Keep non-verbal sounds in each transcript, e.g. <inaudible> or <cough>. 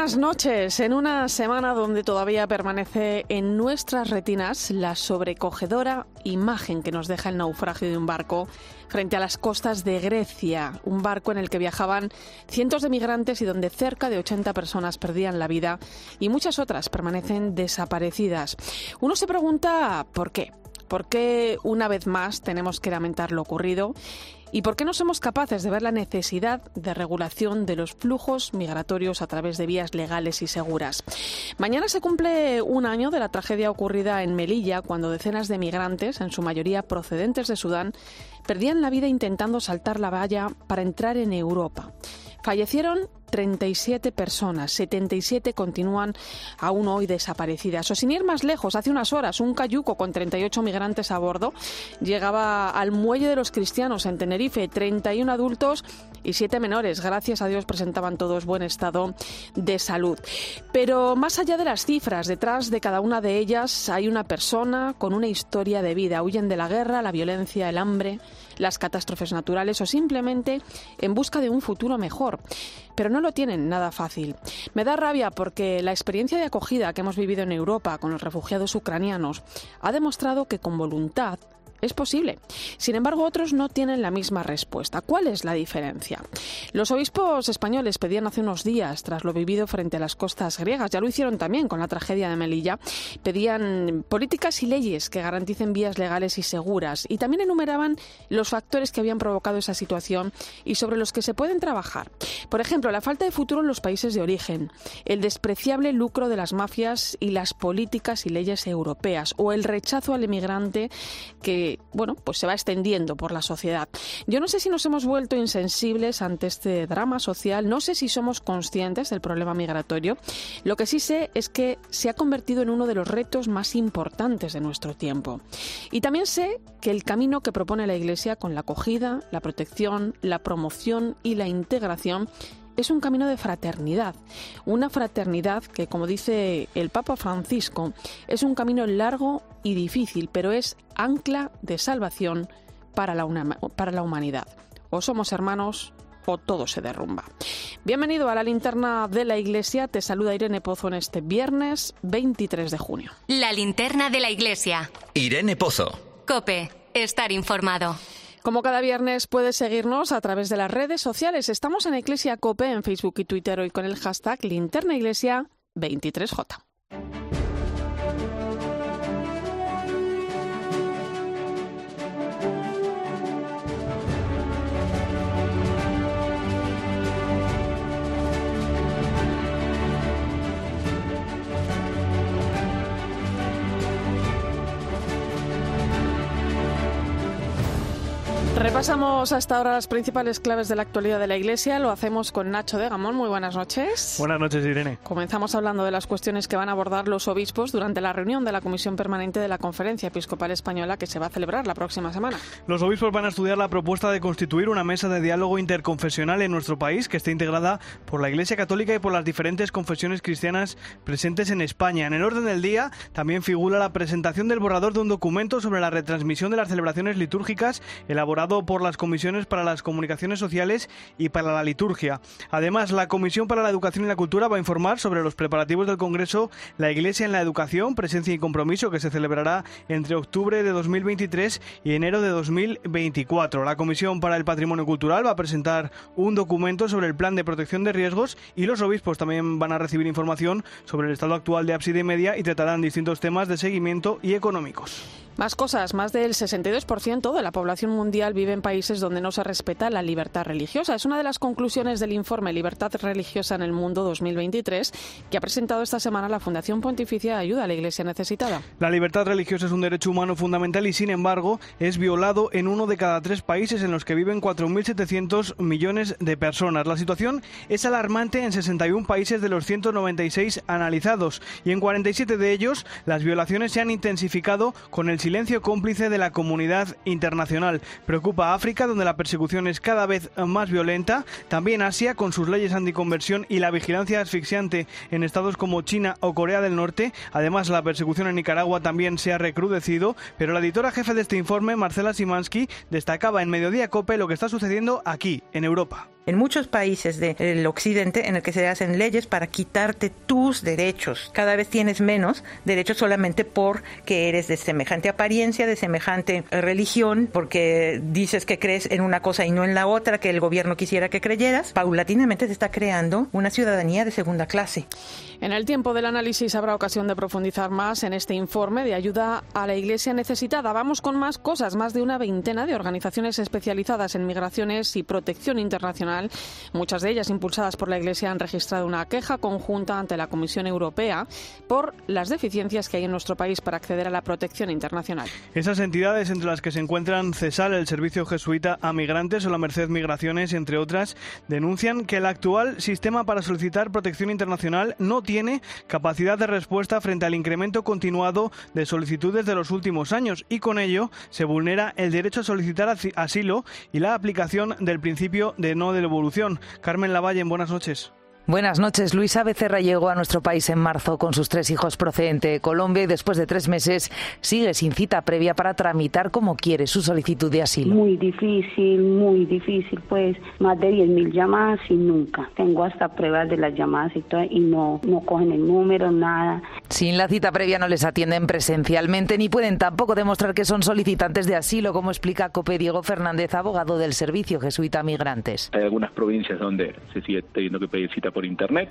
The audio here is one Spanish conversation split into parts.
Buenas noches. En una semana donde todavía permanece en nuestras retinas la sobrecogedora imagen que nos deja el naufragio de un barco frente a las costas de Grecia, un barco en el que viajaban cientos de migrantes y donde cerca de 80 personas perdían la vida y muchas otras permanecen desaparecidas. Uno se pregunta por qué. ¿Por qué una vez más tenemos que lamentar lo ocurrido? ¿Y por qué no somos capaces de ver la necesidad de regulación de los flujos migratorios a través de vías legales y seguras? Mañana se cumple un año de la tragedia ocurrida en Melilla, cuando decenas de migrantes, en su mayoría procedentes de Sudán, perdían la vida intentando saltar la valla para entrar en Europa. Fallecieron 37 personas, 77 continúan aún hoy desaparecidas. O sin ir más lejos, hace unas horas un cayuco con 38 migrantes a bordo llegaba al muelle de los cristianos en Tenerife, 31 adultos y 7 menores. Gracias a Dios presentaban todos buen estado de salud. Pero más allá de las cifras, detrás de cada una de ellas hay una persona con una historia de vida. Huyen de la guerra, la violencia, el hambre, las catástrofes naturales o simplemente en busca de un futuro mejor pero no lo tienen nada fácil. Me da rabia porque la experiencia de acogida que hemos vivido en Europa con los refugiados ucranianos ha demostrado que con voluntad es posible. Sin embargo, otros no tienen la misma respuesta. ¿Cuál es la diferencia? Los obispos españoles pedían hace unos días, tras lo vivido frente a las costas griegas, ya lo hicieron también con la tragedia de Melilla, pedían políticas y leyes que garanticen vías legales y seguras y también enumeraban los factores que habían provocado esa situación y sobre los que se pueden trabajar. Por ejemplo, la falta de futuro en los países de origen, el despreciable lucro de las mafias y las políticas y leyes europeas o el rechazo al emigrante que bueno, pues se va extendiendo por la sociedad. Yo no sé si nos hemos vuelto insensibles ante este drama social, no sé si somos conscientes del problema migratorio. Lo que sí sé es que se ha convertido en uno de los retos más importantes de nuestro tiempo. Y también sé que el camino que propone la Iglesia con la acogida, la protección, la promoción y la integración es un camino de fraternidad, una fraternidad que, como dice el Papa Francisco, es un camino largo y difícil, pero es ancla de salvación para la, para la humanidad. O somos hermanos o todo se derrumba. Bienvenido a la linterna de la iglesia. Te saluda Irene Pozo en este viernes 23 de junio. La linterna de la iglesia. Irene Pozo. Cope, estar informado. Como cada viernes puedes seguirnos a través de las redes sociales. Estamos en Iglesia Cope en Facebook y Twitter hoy con el hashtag Linterna Iglesia 23J. Repasamos hasta ahora las principales claves de la actualidad de la Iglesia. Lo hacemos con Nacho de Gamón. Muy buenas noches. Buenas noches, Irene. Comenzamos hablando de las cuestiones que van a abordar los obispos durante la reunión de la Comisión Permanente de la Conferencia Episcopal Española que se va a celebrar la próxima semana. Los obispos van a estudiar la propuesta de constituir una mesa de diálogo interconfesional en nuestro país que esté integrada por la Iglesia Católica y por las diferentes confesiones cristianas presentes en España. En el orden del día también figura la presentación del borrador de un documento sobre la retransmisión de las celebraciones litúrgicas elaborado por las comisiones para las comunicaciones sociales y para la liturgia. Además, la Comisión para la Educación y la Cultura va a informar sobre los preparativos del Congreso La Iglesia en la Educación, Presencia y Compromiso, que se celebrará entre octubre de 2023 y enero de 2024. La Comisión para el Patrimonio Cultural va a presentar un documento sobre el plan de protección de riesgos y los obispos también van a recibir información sobre el estado actual de ábside media y tratarán distintos temas de seguimiento y económicos. Más cosas, más del 62% de la población mundial vive en países donde no se respeta la libertad religiosa. Es una de las conclusiones del informe Libertad Religiosa en el Mundo 2023 que ha presentado esta semana la Fundación Pontificia de Ayuda a la Iglesia Necesitada. La libertad religiosa es un derecho humano fundamental y, sin embargo, es violado en uno de cada tres países en los que viven 4.700 millones de personas. La situación es alarmante en 61 países de los 196 analizados y en 47 de ellos las violaciones se han intensificado con el silencio cómplice de la comunidad internacional. Preocupa preocupa África, donde la persecución es cada vez más violenta. También Asia, con sus leyes anticonversión y la vigilancia asfixiante en estados como China o Corea del Norte. Además, la persecución en Nicaragua también se ha recrudecido. Pero la editora jefe de este informe, Marcela Simansky, destacaba en Mediodía Cope lo que está sucediendo aquí, en Europa en muchos países del occidente en el que se hacen leyes para quitarte tus derechos. Cada vez tienes menos derechos solamente porque eres de semejante apariencia, de semejante religión, porque dices que crees en una cosa y no en la otra que el gobierno quisiera que creyeras. Paulatinamente se está creando una ciudadanía de segunda clase. En el tiempo del análisis habrá ocasión de profundizar más en este informe de ayuda a la Iglesia necesitada. Vamos con más cosas, más de una veintena de organizaciones especializadas en migraciones y protección internacional. Muchas de ellas impulsadas por la Iglesia han registrado una queja conjunta ante la Comisión Europea por las deficiencias que hay en nuestro país para acceder a la protección internacional. Esas entidades entre las que se encuentran CESAL, el Servicio Jesuita a Migrantes o la Merced Migraciones, entre otras, denuncian que el actual sistema para solicitar protección internacional no tiene capacidad de respuesta frente al incremento continuado de solicitudes de los últimos años y con ello se vulnera el derecho a solicitar asilo y la aplicación del principio de no devolución. Carmen Lavalle, buenas noches. Buenas noches. Luisa Becerra llegó a nuestro país en marzo con sus tres hijos procedente de Colombia y después de tres meses sigue sin cita previa para tramitar como quiere su solicitud de asilo. Muy difícil, muy difícil, pues más de 10.000 llamadas y nunca. Tengo hasta pruebas de las llamadas y todo y no, no cogen el número, nada. Sin la cita previa no les atienden presencialmente ni pueden tampoco demostrar que son solicitantes de asilo, como explica COPE Diego Fernández, abogado del Servicio Jesuita Migrantes. Hay algunas provincias donde se sigue teniendo que pedir cita por internet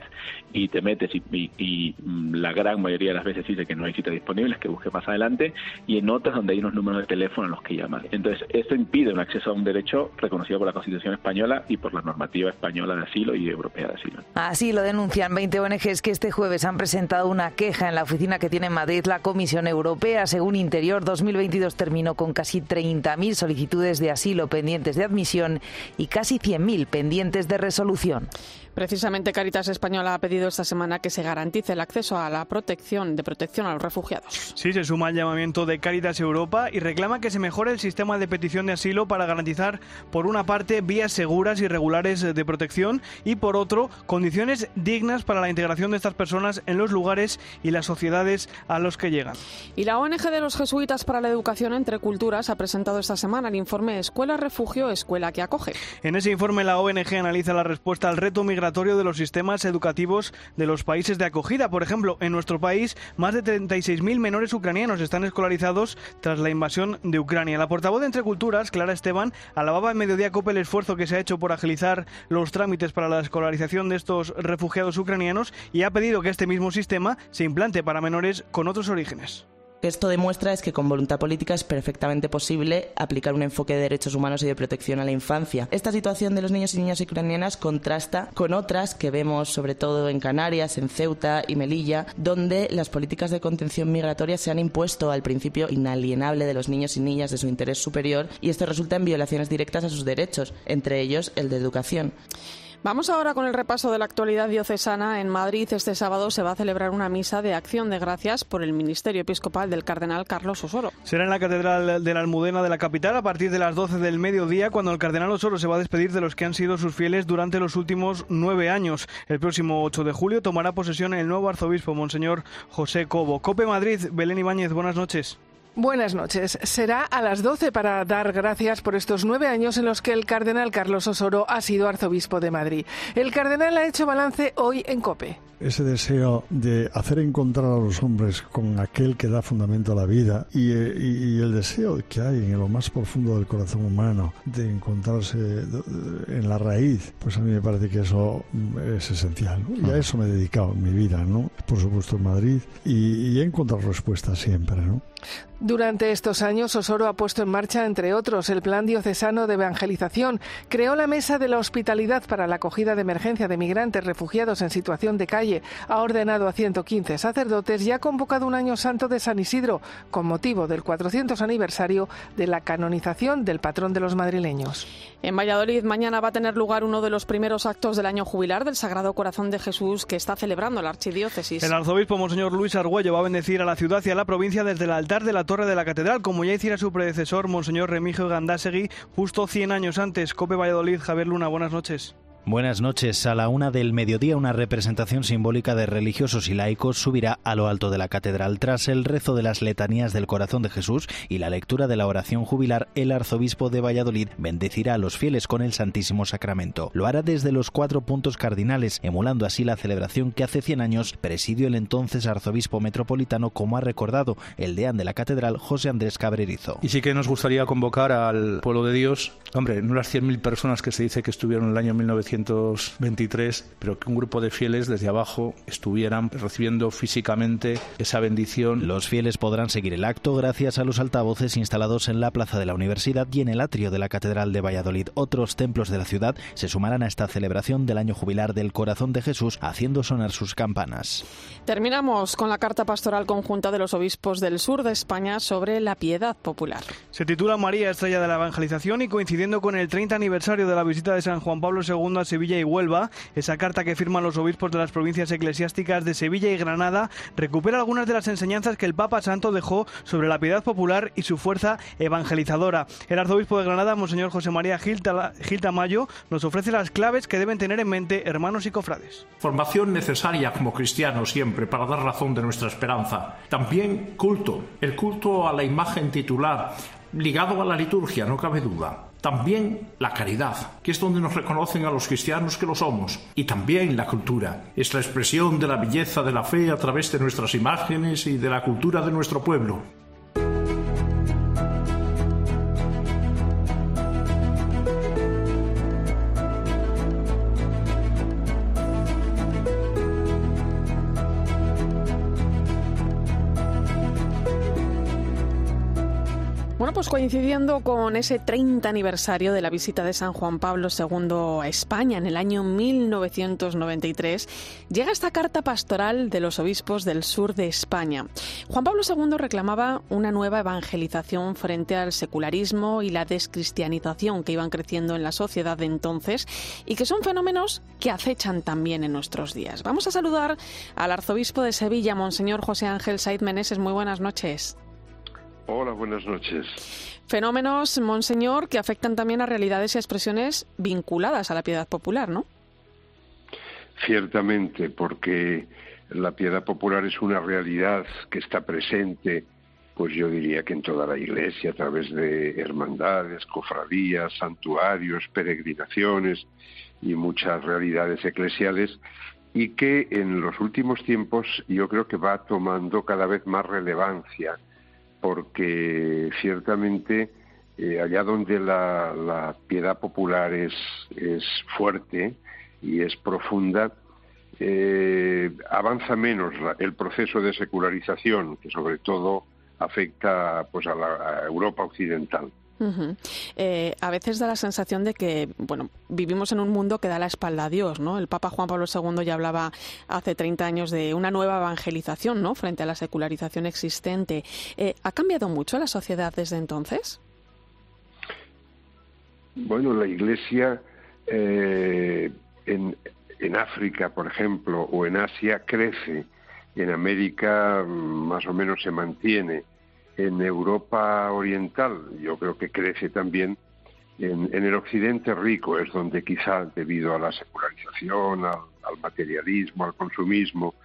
y te metes y, mm, la gran mayoría de las veces dice que no hay citas disponibles, que busques más adelante, y en otras donde hay unos números de teléfono a los que llamar. Entonces, esto impide un acceso a un derecho reconocido por la Constitución española y por la normativa española de asilo y europea de asilo. Así lo denuncian 20 ONGs que este jueves han presentado una queja en la oficina que tiene en Madrid la Comisión Europea. Según Interior, 2022 terminó con casi 30.000 solicitudes de asilo pendientes de admisión y casi 100.000 pendientes de resolución. Precisamente Caritas Española ha pedido esta semana que se garantice el acceso a la protección de protección a los refugiados. Sí, se suma al llamamiento de Caritas Europa y reclama que se mejore el sistema de petición de asilo para garantizar, por una parte, vías seguras y regulares de protección y, por otro, condiciones dignas para la integración de estas personas en los lugares y las sociedades a los que llegan. Y la ONG de los jesuitas para la educación entre culturas ha presentado esta semana el informe Escuela Refugio, Escuela que acoge. En ese informe la ONG analiza la respuesta al reto migratorio de los sistemas educativos de los países de acogida. Por ejemplo, en nuestro país, más de 36.000 menores ucranianos están escolarizados tras la invasión de Ucrania. La portavoz de Entre Culturas, Clara Esteban, alababa en Mediodía Cope el esfuerzo que se ha hecho por agilizar los trámites para la escolarización de estos refugiados ucranianos y ha pedido que este mismo sistema se implante para menores con otros orígenes que esto demuestra es que con voluntad política es perfectamente posible aplicar un enfoque de derechos humanos y de protección a la infancia. Esta situación de los niños y niñas ucranianas contrasta con otras que vemos sobre todo en Canarias, en Ceuta y Melilla, donde las políticas de contención migratoria se han impuesto al principio inalienable de los niños y niñas de su interés superior y esto resulta en violaciones directas a sus derechos, entre ellos el de educación. Vamos ahora con el repaso de la actualidad diocesana. En Madrid este sábado se va a celebrar una misa de acción de gracias por el ministerio episcopal del cardenal Carlos Osoro. Será en la Catedral de la Almudena de la capital a partir de las 12 del mediodía cuando el cardenal Osoro se va a despedir de los que han sido sus fieles durante los últimos nueve años. El próximo 8 de julio tomará posesión el nuevo arzobispo, Monseñor José Cobo. Cope Madrid, Belén Ibáñez, buenas noches. Buenas noches. Será a las 12 para dar gracias por estos nueve años en los que el cardenal Carlos Osoro ha sido arzobispo de Madrid. El cardenal ha hecho balance hoy en COPE ese deseo de hacer encontrar a los hombres con aquel que da fundamento a la vida y, el deseo que hay en lo más profundo del corazón humano de encontrarse en la raíz, pues a mí me parece que eso es esencial. Y a eso me he dedicado en mi vida, ¿no? Por supuesto en Madrid y, y he encontrado respuestas siempre, ¿no? Durante estos años, Osoro ha puesto en marcha, entre otros, el Plan Diocesano de Evangelización, creó la Mesa de la Hospitalidad para la acogida de emergencia de migrantes refugiados en situación de calle, ha ordenado a 115 sacerdotes y ha convocado un año santo de San Isidro, con motivo del 400 aniversario de la canonización del patrón de los madrileños. En Valladolid, mañana va a tener lugar uno de los primeros actos del año jubilar del Sagrado Corazón de Jesús que está celebrando la Archidiócesis. El arzobispo Monseñor Luis Argüello va a bendecir a la ciudad y a la provincia desde el altar altar de la torre de la catedral, como ya hiciera su predecesor, Monseñor Remigio Gandásegui, justo 100 años antes. Cope Valladolid, Javier Luna, buenas noches. Buenas noches. A la una del mediodía, una representación simbólica de religiosos y laicos subirá a lo alto de la catedral. Tras el rezo de las letanías del corazón de Jesús y la lectura de la oración jubilar, el arzobispo de Valladolid bendecirá a los fieles con el Santísimo Sacramento. Lo hará desde los cuatro puntos cardinales, emulando así la celebración que hace 100 años presidió el entonces arzobispo metropolitano, como ha recordado el deán de la catedral, José Andrés Cabrerizo. Y sí que nos gustaría convocar al pueblo de Dios, hombre, no las 100.000 personas que se dice que estuvieron en el año 1900 1923, pero que un grupo de fieles desde abajo estuvieran recibiendo físicamente esa bendición. Los fieles podrán seguir el acto gracias a los altavoces instalados en la plaza de la universidad y en el atrio de la Catedral de Valladolid. Otros templos de la ciudad se sumarán a esta celebración del año jubilar del Corazón de Jesús, haciendo sonar sus campanas. Terminamos con la carta pastoral conjunta de los obispos del sur de España sobre la piedad popular. Se titula María Estrella de la Evangelización y coincidiendo con el 30 aniversario de la visita de San Juan Pablo II Sevilla y Huelva, esa carta que firman los obispos de las provincias eclesiásticas de Sevilla y Granada recupera algunas de las enseñanzas que el Papa Santo dejó sobre la piedad popular y su fuerza evangelizadora. El arzobispo de Granada, Monseñor José María Gil, Tamayo, nos ofrece las claves que deben tener en mente hermanos y cofrades. Formación necesaria como cristianos siempre para dar razón de nuestra esperanza. También culto, el culto a la imagen titular, ligado a la liturgia, no cabe duda. También la caridad, que es donde nos reconocen a los cristianos que lo somos. Y también la cultura, es la expresión de la belleza de la fe a través de nuestras imágenes y de la cultura de nuestro pueblo. Coincidiendo con ese 30 aniversario de la visita de San Juan Pablo II a España en el año 1993, llega esta carta pastoral de los obispos del sur de España. Juan Pablo II reclamaba una nueva evangelización frente al secularismo y la descristianización que iban creciendo en la sociedad de entonces y que son fenómenos que acechan también en nuestros días. Vamos a saludar al arzobispo de Sevilla, Monseñor José Ángel Said Meneses. Muy buenas noches. Hola, buenas noches. Fenómenos, monseñor, que afectan también a realidades y expresiones vinculadas a la piedad popular, ¿no? Ciertamente, porque la piedad popular es una realidad que está presente, pues yo diría que en toda la Iglesia, a través de hermandades, cofradías, santuarios, peregrinaciones y muchas realidades eclesiales, y que en los últimos tiempos yo creo que va tomando cada vez más relevancia porque ciertamente eh, allá donde la, piedad popular es, fuerte y es profunda, eh, avanza menos el proceso de secularización, que sobre todo afecta pues a la Europa occidental. Eh, a veces da la sensación de que, bueno, vivimos en un mundo que da la espalda a Dios, ¿no? El Papa Juan Pablo II ya hablaba hace 30 años de una nueva evangelización, ¿no? Frente a la secularización existente. Eh, ¿Ha cambiado mucho la sociedad desde entonces? Bueno, la Iglesia eh, en, en África, por ejemplo, o en Asia crece. En América mm, más o menos se mantiene en Europa Oriental, yo creo que crece también en, el Occidente rico, es donde quizá debido a la secularización, al, materialismo, al consumismo,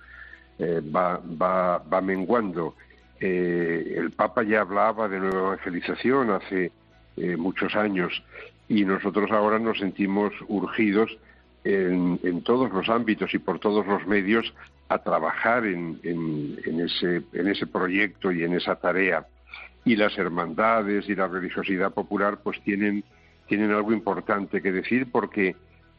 eh, va, va, va, menguando. Eh, el Papa ya hablaba de nueva evangelización hace eh, muchos años y nosotros ahora nos sentimos urgidos en, en, todos los ámbitos y por todos los medios a trabajar en, en, ese, en ese proyecto y en esa tarea. Y las hermandades y la religiosidad popular pues tienen, tienen algo importante que decir porque,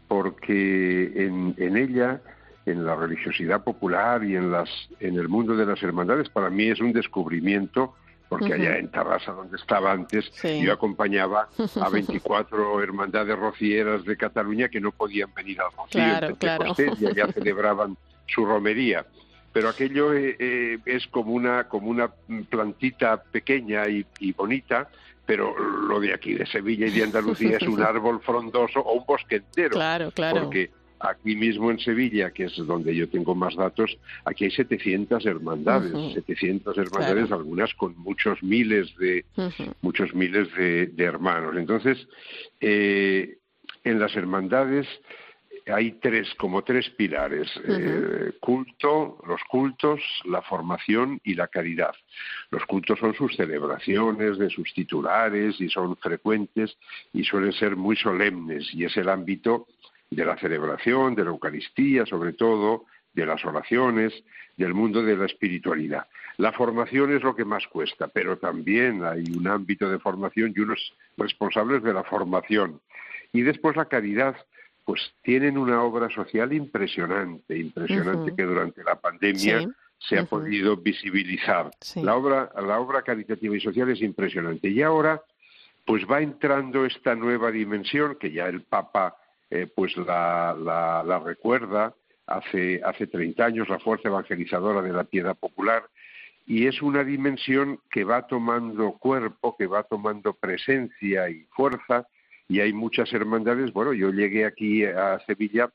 porque en, en ella, en la religiosidad popular y en, las, en el mundo de las hermandades, para mí es un descubrimiento porque allá en Tarrasa, donde estaba antes, yo acompañaba a <laughs> 24 hermandades rocieras de Cataluña que no podían venir al Rocío. Claro, y allá <laughs> celebraban su romería. Pero aquello eh, eh, es como una, como una plantita pequeña y, bonita, pero lo de aquí de Sevilla y de Andalucía es un <laughs> árbol frondoso o un bosque entero. Claro, claro. Porque aquí mismo en Sevilla, que es donde yo tengo más datos, aquí hay 700 hermandades, 700 hermandades, algunas con muchos miles de muchos miles de, hermanos. Entonces, eh, en las hermandades hay tres, como tres pilares, eh, culto, los cultos, la formación y la caridad. Los cultos son sus celebraciones de sus titulares y son frecuentes y suelen ser muy solemnes y es el ámbito de la celebración, de la Eucaristía sobre todo, de las oraciones, del mundo de la espiritualidad. La formación es lo que más cuesta, pero también hay un ámbito de formación y unos responsables de la formación. Y después la caridad, pues tienen una obra social impresionante, impresionante que durante la pandemia se ha podido visibilizar. La obra, la obra caritativa y social es impresionante. Y ahora, pues va entrando esta nueva dimensión que ya el Papa eh, pues la, la, recuerda hace, hace 30 años, la fuerza evangelizadora de la piedad popular, y es una dimensión que va tomando cuerpo, que va tomando presencia y fuerza, y hay muchas hermandades. Bueno, yo llegué aquí a Sevilla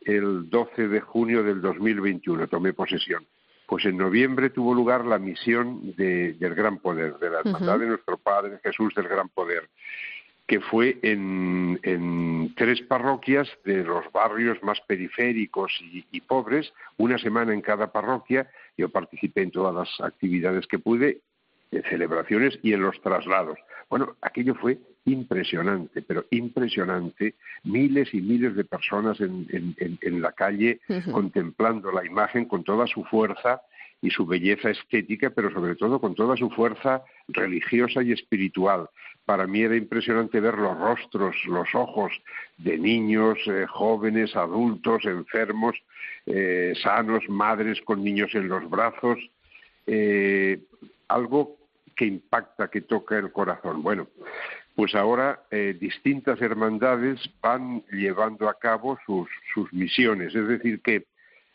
el 12 de junio del 2021, tomé posesión. Pues en noviembre tuvo lugar la misión del Gran Poder, de la Hermandad de nuestro Padre Jesús del Gran Poder, que fue en, tres parroquias de los barrios más periféricos y, y pobres, una semana en cada parroquia. Yo participé en todas las actividades que pude, en celebraciones y en los traslados. Bueno, aquello fue impresionante, pero impresionante, miles y miles de personas en, la calle contemplando la imagen con toda su fuerza y su belleza estética, pero sobre todo con toda su fuerza religiosa y espiritual. Para mí era impresionante ver los rostros, los ojos de niños, eh, jóvenes, adultos, enfermos, eh, sanos, madres con niños en los brazos, eh, algo que impacta, que toca el corazón. Bueno, pues ahora eh, distintas hermandades van llevando a cabo sus, misiones. Es decir, que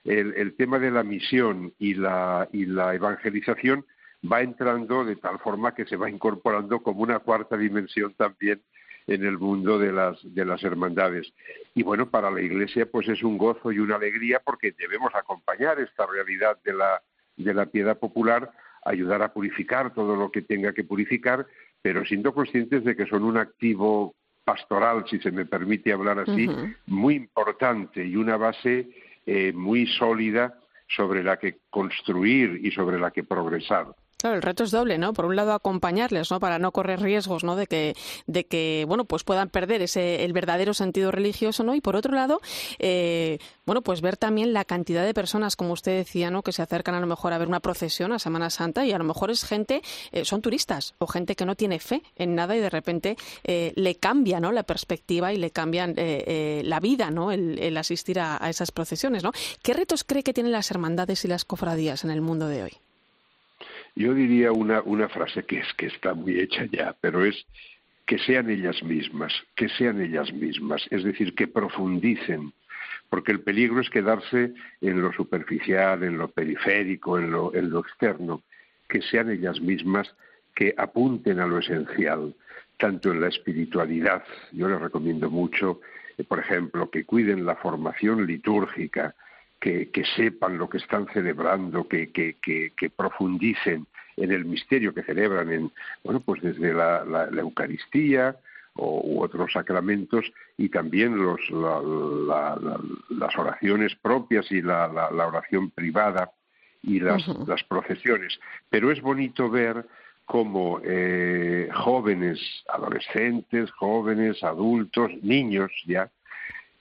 el, tema de la misión y la, evangelización va entrando de tal forma que se va incorporando como una cuarta dimensión también en el mundo de las, de las hermandades. Y bueno, para la Iglesia pues es un gozo y una alegría porque debemos acompañar esta realidad de la piedad popular, ayudar a purificar todo lo que tenga que purificar pero siendo conscientes de que son un activo pastoral, si se me permite hablar así, muy importante y una base eh, muy sólida sobre la que construir y sobre la que progresar. Claro, el reto es doble, ¿no? Por un lado acompañarles, ¿no? Para no correr riesgos, ¿no? De que, de que, bueno, pues puedan perder ese el verdadero sentido religioso, ¿no? Y por otro lado, eh, bueno, pues ver también la cantidad de personas, como usted decía, ¿no? Que se acercan a lo mejor a ver una procesión a Semana Santa y a lo mejor es gente, eh, son turistas o gente que no tiene fe en nada y de repente eh, le cambia, ¿no? La perspectiva y le cambian la vida, ¿no? El, asistir a esas procesiones, ¿no? ¿Qué retos cree que tienen las hermandades y las cofradías en el mundo de hoy? Yo diría una, una frase que es que está muy hecha ya, pero es que sean ellas mismas, que sean ellas mismas, es decir, que profundicen, porque el peligro es quedarse en lo superficial, en lo periférico, en lo, en lo externo, que sean ellas mismas que apunten a lo esencial, tanto en la espiritualidad, yo les recomiendo mucho, eh, por ejemplo, que cuiden la formación litúrgica, que, sepan lo que están celebrando, que, profundicen en el misterio que celebran, en, bueno, pues desde la, Eucaristía o, u otros sacramentos y también los, las oraciones propias y la, oración privada y las, las procesiones. Pero es bonito ver cómo eh, jóvenes, adolescentes, jóvenes, adultos, niños ya,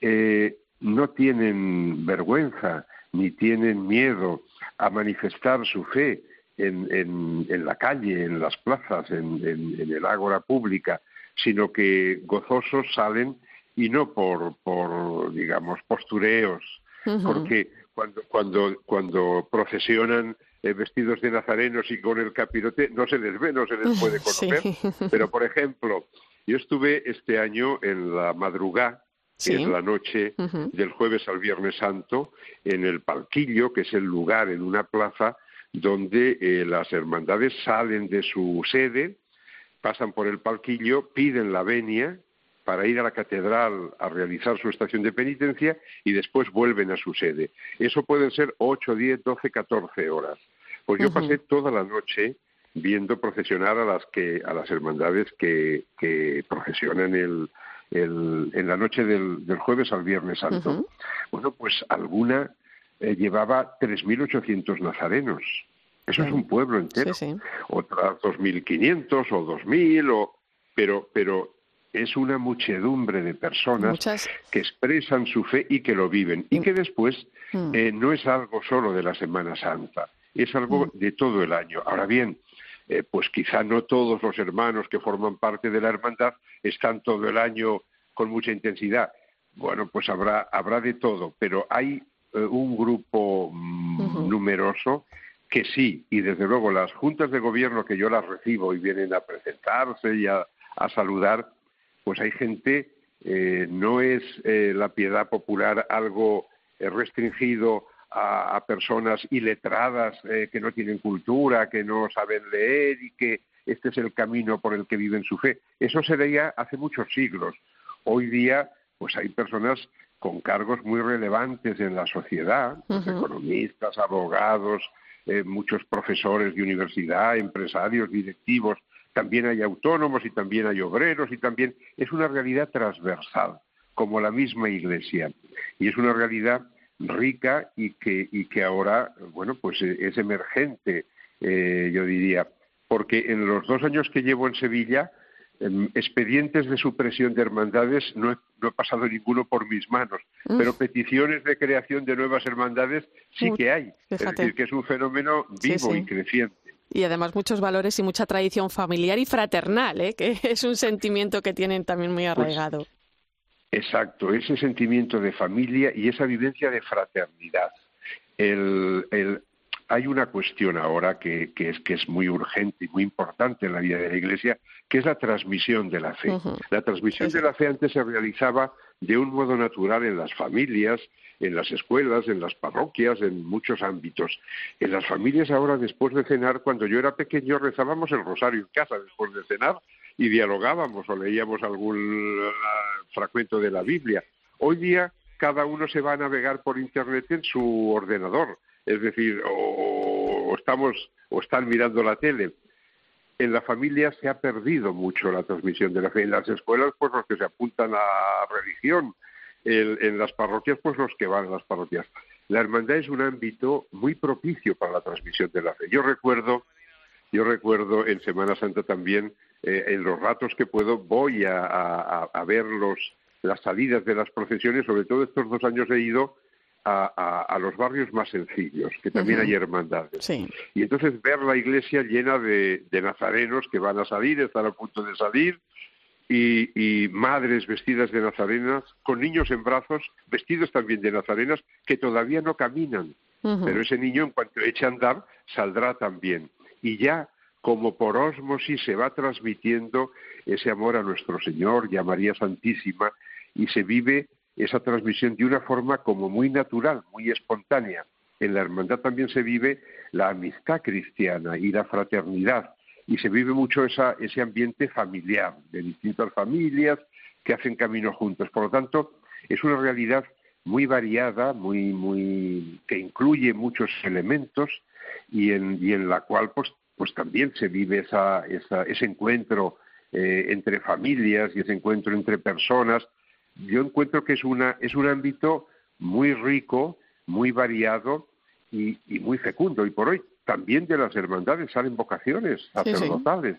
eh, no tienen vergüenza ni tienen miedo a manifestar su fe en, en, la calle, en las plazas, en, el ágora pública, sino que gozosos salen y no por, por digamos, postureos, porque cuando, cuando, cuando procesionan eh, vestidos de nazarenos y con el capirote, no se les ve, no se les puede <laughs> conocer. Pero, por ejemplo, yo estuve este año en la madrugada en la noche del jueves al viernes santo, en el Palquillo, que es el lugar en una plaza donde eh, las hermandades salen de su sede, pasan por el Palquillo, piden la venia para ir a la catedral a realizar su estación de penitencia y después vuelven a su sede. Eso pueden ser 8, 10, 12, 14 horas. Pues yo pasé toda la noche viendo procesionar a las que a las hermandades que, que procesionan el, el, en la noche del, del, jueves al viernes santo. Bueno, pues alguna eh, llevaba 3.800 nazarenos. Eso es un pueblo entero. Sí, sí. Otras 2.500 o 2.000, o, pero, pero es una muchedumbre de personas que expresan su fe y que lo viven. Y que después mm. eh, no es algo solo de la Semana Santa, es algo mm. de todo el año. Ahora bien, eh, pues quizá no todos los hermanos que forman parte de la hermandad están todo el año con mucha intensidad. Bueno, pues habrá, habrá de todo, pero hay eh, un grupo mm, numeroso que sí, y desde luego las juntas de gobierno que yo las recibo y vienen a presentarse y a, saludar, pues hay gente, eh, no es la piedad popular algo restringido a, personas iletradas eh, que no tienen cultura, que no saben leer y que este es el camino por el que viven su fe. Eso se veía hace muchos siglos. Hoy día, pues hay personas con cargos muy relevantes en la sociedad, pues, economistas, abogados, eh, muchos profesores de universidad, empresarios, directivos, también hay autónomos y también hay obreros y también es una realidad transversal, como la misma Iglesia. Y es una realidad rica y que, y que ahora, bueno, pues eh, es emergente, eh, yo diría, porque en los dos años que llevo en Sevilla, em, expedientes de supresión de hermandades no he, no he, pasado ninguno por mis manos, pero peticiones de creación de nuevas hermandades sí que hay. Es decir, que es un fenómeno vivo y creciente. Y además muchos valores y mucha tradición familiar y fraternal, ¿eh? que <laughs> es un sentimiento que tienen también muy pues arraigado. Exacto, ese sentimiento de familia y esa vivencia de fraternidad. hay una cuestión ahora que, es, que es muy urgente y muy importante en la vida de la Iglesia, que es la transmisión de la fe. La transmisión de la fe antes se realizaba de un modo natural en las familias, en las escuelas, en las parroquias, en muchos ámbitos. En las familias ahora, después de cenar, cuando yo era pequeño, rezábamos el rosario en casa después de cenar y dialogábamos o leíamos algún eh, fragmento de la Biblia. Hoy día cada uno se va a navegar por Internet en su ordenador, es decir, o, estamos o están mirando la tele. En la familia se ha perdido mucho la transmisión de la fe. En las escuelas, pues los que se apuntan a religión. en las parroquias, pues los que van a las parroquias. La hermandad es un ámbito muy propicio para la transmisión de la fe. Yo recuerdo, yo recuerdo en Semana Santa también eh, en los ratos que puedo voy a, ver los, las salidas de las procesiones, sobre todo estos dos años he ido a, los barrios más sencillos, que también hay hermandades. Y entonces ver la iglesia llena de, nazarenos que van a salir, están a punto de salir, y, madres vestidas de nazarenas, con niños en brazos, vestidos también de nazarenas, que todavía no caminan. Pero ese niño, en cuanto eche a andar, saldrá también. Y ya como por ósmosis se va transmitiendo ese amor a nuestro Señor y a María Santísima y se vive esa transmisión de una forma como muy natural, muy espontánea. En la hermandad también se vive la amistad cristiana y la fraternidad y se vive mucho ese ambiente familiar de distintas familias que hacen camino juntos. Por lo tanto, es una realidad muy variada, muy, muy, que incluye muchos elementos y en, y en la cual pues pues también se vive esa, ese encuentro eh, entre familias y ese encuentro entre personas. Yo encuentro que es, una, es un ámbito muy rico, muy variado y, muy fecundo. Y por hoy también de las hermandades salen vocaciones sacerdotales,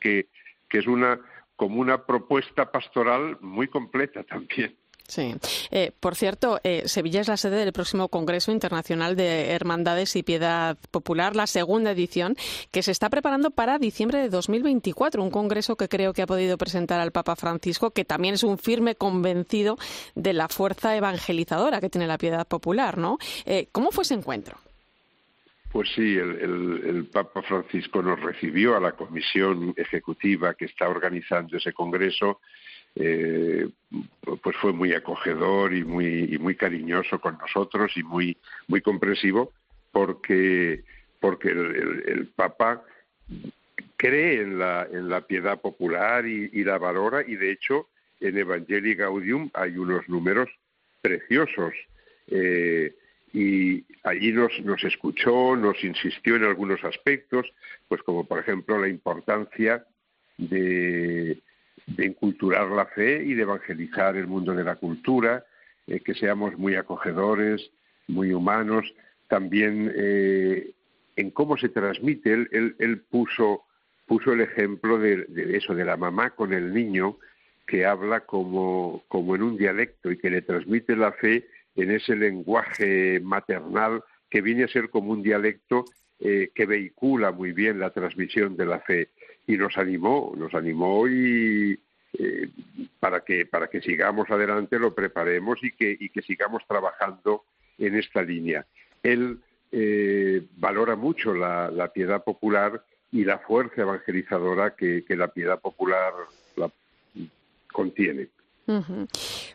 que, que es una como una propuesta pastoral muy completa también. Sí. Eh, por cierto, eh, Sevilla es la sede del próximo Congreso Internacional de Hermandades y Piedad Popular, la segunda edición, que se está preparando para diciembre de 2024. Un congreso que creo que ha podido presentar al Papa Francisco, que también es un firme convencido de la fuerza evangelizadora que tiene la piedad popular, ¿no? Eh, ¿Cómo fue ese encuentro? Pues sí, el, Papa Francisco nos recibió a la comisión ejecutiva que está organizando ese congreso eh, pues fue muy acogedor y muy, muy cariñoso con nosotros y muy, muy comprensivo porque, porque el, Papa cree en la, en la piedad popular y, la valora y de hecho en Evangelii Gaudium hay unos números preciosos. Eh, y allí nos, nos escuchó, nos insistió en algunos aspectos, pues como por ejemplo la importancia de, de inculturar la fe y de evangelizar el mundo de la cultura, eh, que seamos muy acogedores, muy humanos, también eh, en cómo se transmite. Él, él, puso, puso el ejemplo de, eso, de la mamá con el niño que habla como, como en un dialecto y que le transmite la fe en ese lenguaje maternal que viene a ser como un dialecto eh, que vehicula muy bien la transmisión de la fe y nos animó, nos animó y eh, para que para que sigamos adelante lo preparemos y que y que sigamos trabajando en esta línea. Él eh, valora mucho la, piedad popular y la fuerza evangelizadora que, que la piedad popular la, contiene.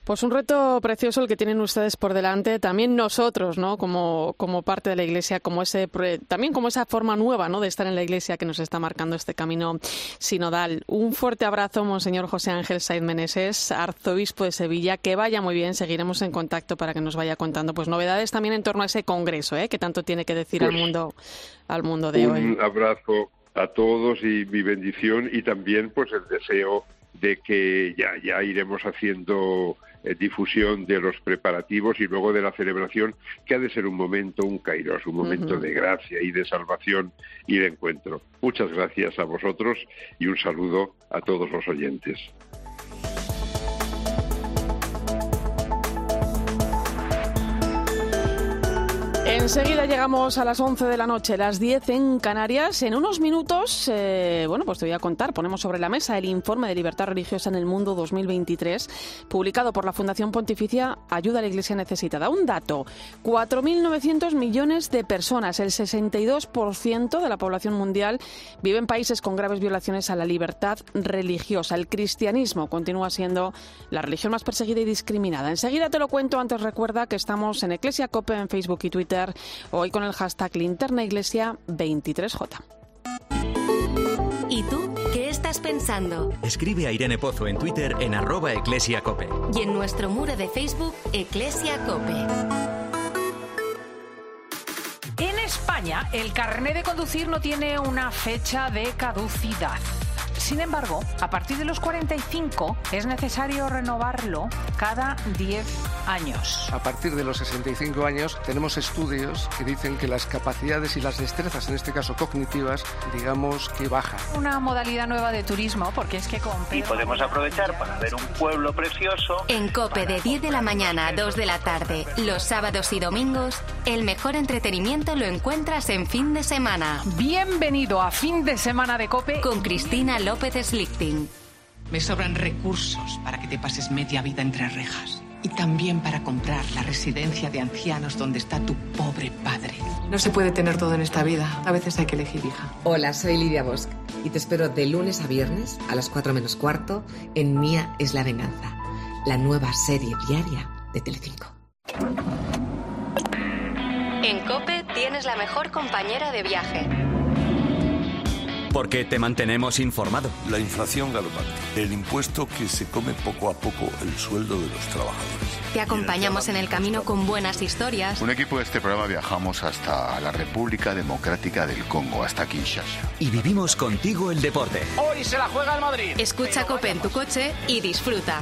Pues un reto precioso el que tienen ustedes por delante, también nosotros, ¿no? Como, como parte de la Iglesia, como ese también como esa forma nueva, ¿no? De estar en la Iglesia que nos está marcando este camino sinodal. Un fuerte abrazo, monseñor José Ángel Saiz Meneses, arzobispo de Sevilla. Que vaya muy bien, seguiremos en contacto para que nos vaya contando, pues novedades también en torno a ese congreso, ¿eh? Que tanto tiene que decir al pues mundo, al mundo de un hoy. Un abrazo a todos y mi bendición y también, pues el deseo de que ya, ya iremos haciendo eh, difusión de los preparativos y luego de la celebración, que ha de ser un momento, un kairos, un momento de gracia y de salvación y de encuentro. Muchas gracias a vosotros y un saludo a todos los oyentes. Enseguida llegamos a las 11 de la noche, las 10 en Canarias. En unos minutos, eh, bueno, pues te voy a contar, ponemos sobre la mesa el informe de libertad religiosa en el mundo 2023, publicado por la Fundación Pontificia Ayuda a la Iglesia Necesitada. Un dato, 4.900 millones de personas, el 62% de la población mundial, vive en países con graves violaciones a la libertad religiosa. El cristianismo continúa siendo la religión más perseguida y discriminada. Enseguida te lo cuento, antes recuerda que estamos en Eclesia Cope en Facebook y Twitter hoy con el hashtag Linterna Iglesia 23J. ¿Y tú qué estás pensando? Escribe a Irene Pozo en Twitter en arroba eclesiacope. Y en nuestro muro de Facebook, Eclesia Cope. En España, el carné de conducir no tiene una fecha de caducidad. Sin embargo, a partir de los 45 es necesario renovarlo cada 10 años. A partir de los 65 años tenemos estudios que dicen que las capacidades y las destrezas, en este caso cognitivas, digamos que bajan. Una modalidad nueva de turismo, porque es que con Y podemos aprovechar para ver un pueblo precioso. En COPE de 10 de la mañana a 2 de la tarde, los sábados y domingos, el mejor entretenimiento lo encuentras en fin de semana. Bienvenido a fin de semana de COPE con Cristina López Slichting. Me sobran recursos para que te pases media vida entre rejas. Y también para comprar la residencia de ancianos donde está tu pobre padre. No se puede tener todo en esta vida. A veces hay que elegir, hija. Hola, soy Lidia Bosch. Y te espero de lunes a viernes a las 4 menos cuarto en Mía es la Venganza. La nueva serie diaria de Telecinco. En COPE tienes la mejor compañera de viaje. Porque te mantenemos informado. La inflación galopante. El impuesto que se come poco a poco el sueldo de los trabajadores. Te acompañamos en el camino con buenas historias. Un equipo de este programa viajamos hasta la República Democrática del Congo, hasta Kinshasa. Y vivimos contigo el deporte. Hoy se la juega el Madrid. Escucha Cope en tu coche y disfruta.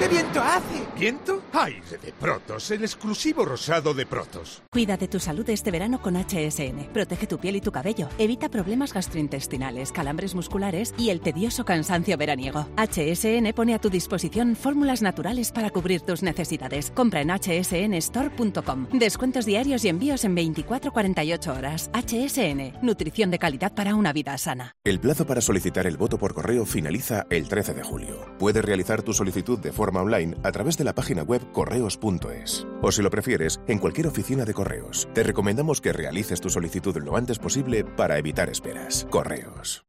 ¡Qué viento hace! ¿Viento? Aire de Protos, el exclusivo rosado de Protos. Cuida de tu salud este verano con HSN. Protege tu piel y tu cabello. Evita problemas gastrointestinales, calambres musculares y el tedioso cansancio veraniego. HSN pone a tu disposición fórmulas naturales para cubrir tus necesidades. Compra en hsnstore.com. Descuentos diarios y envíos en 24-48 horas. HSN. Nutrición de calidad para una vida sana. El plazo para solicitar el voto por correo finaliza el 13 de julio. Puedes realizar tu solicitud de forma online a través de la página web correos.es. O si lo prefieres, en cualquier oficina de correos. Te recomendamos que realices tu solicitud lo antes posible para evitar esperas. Correos.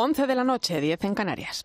Once de la noche, 10 en Canarias.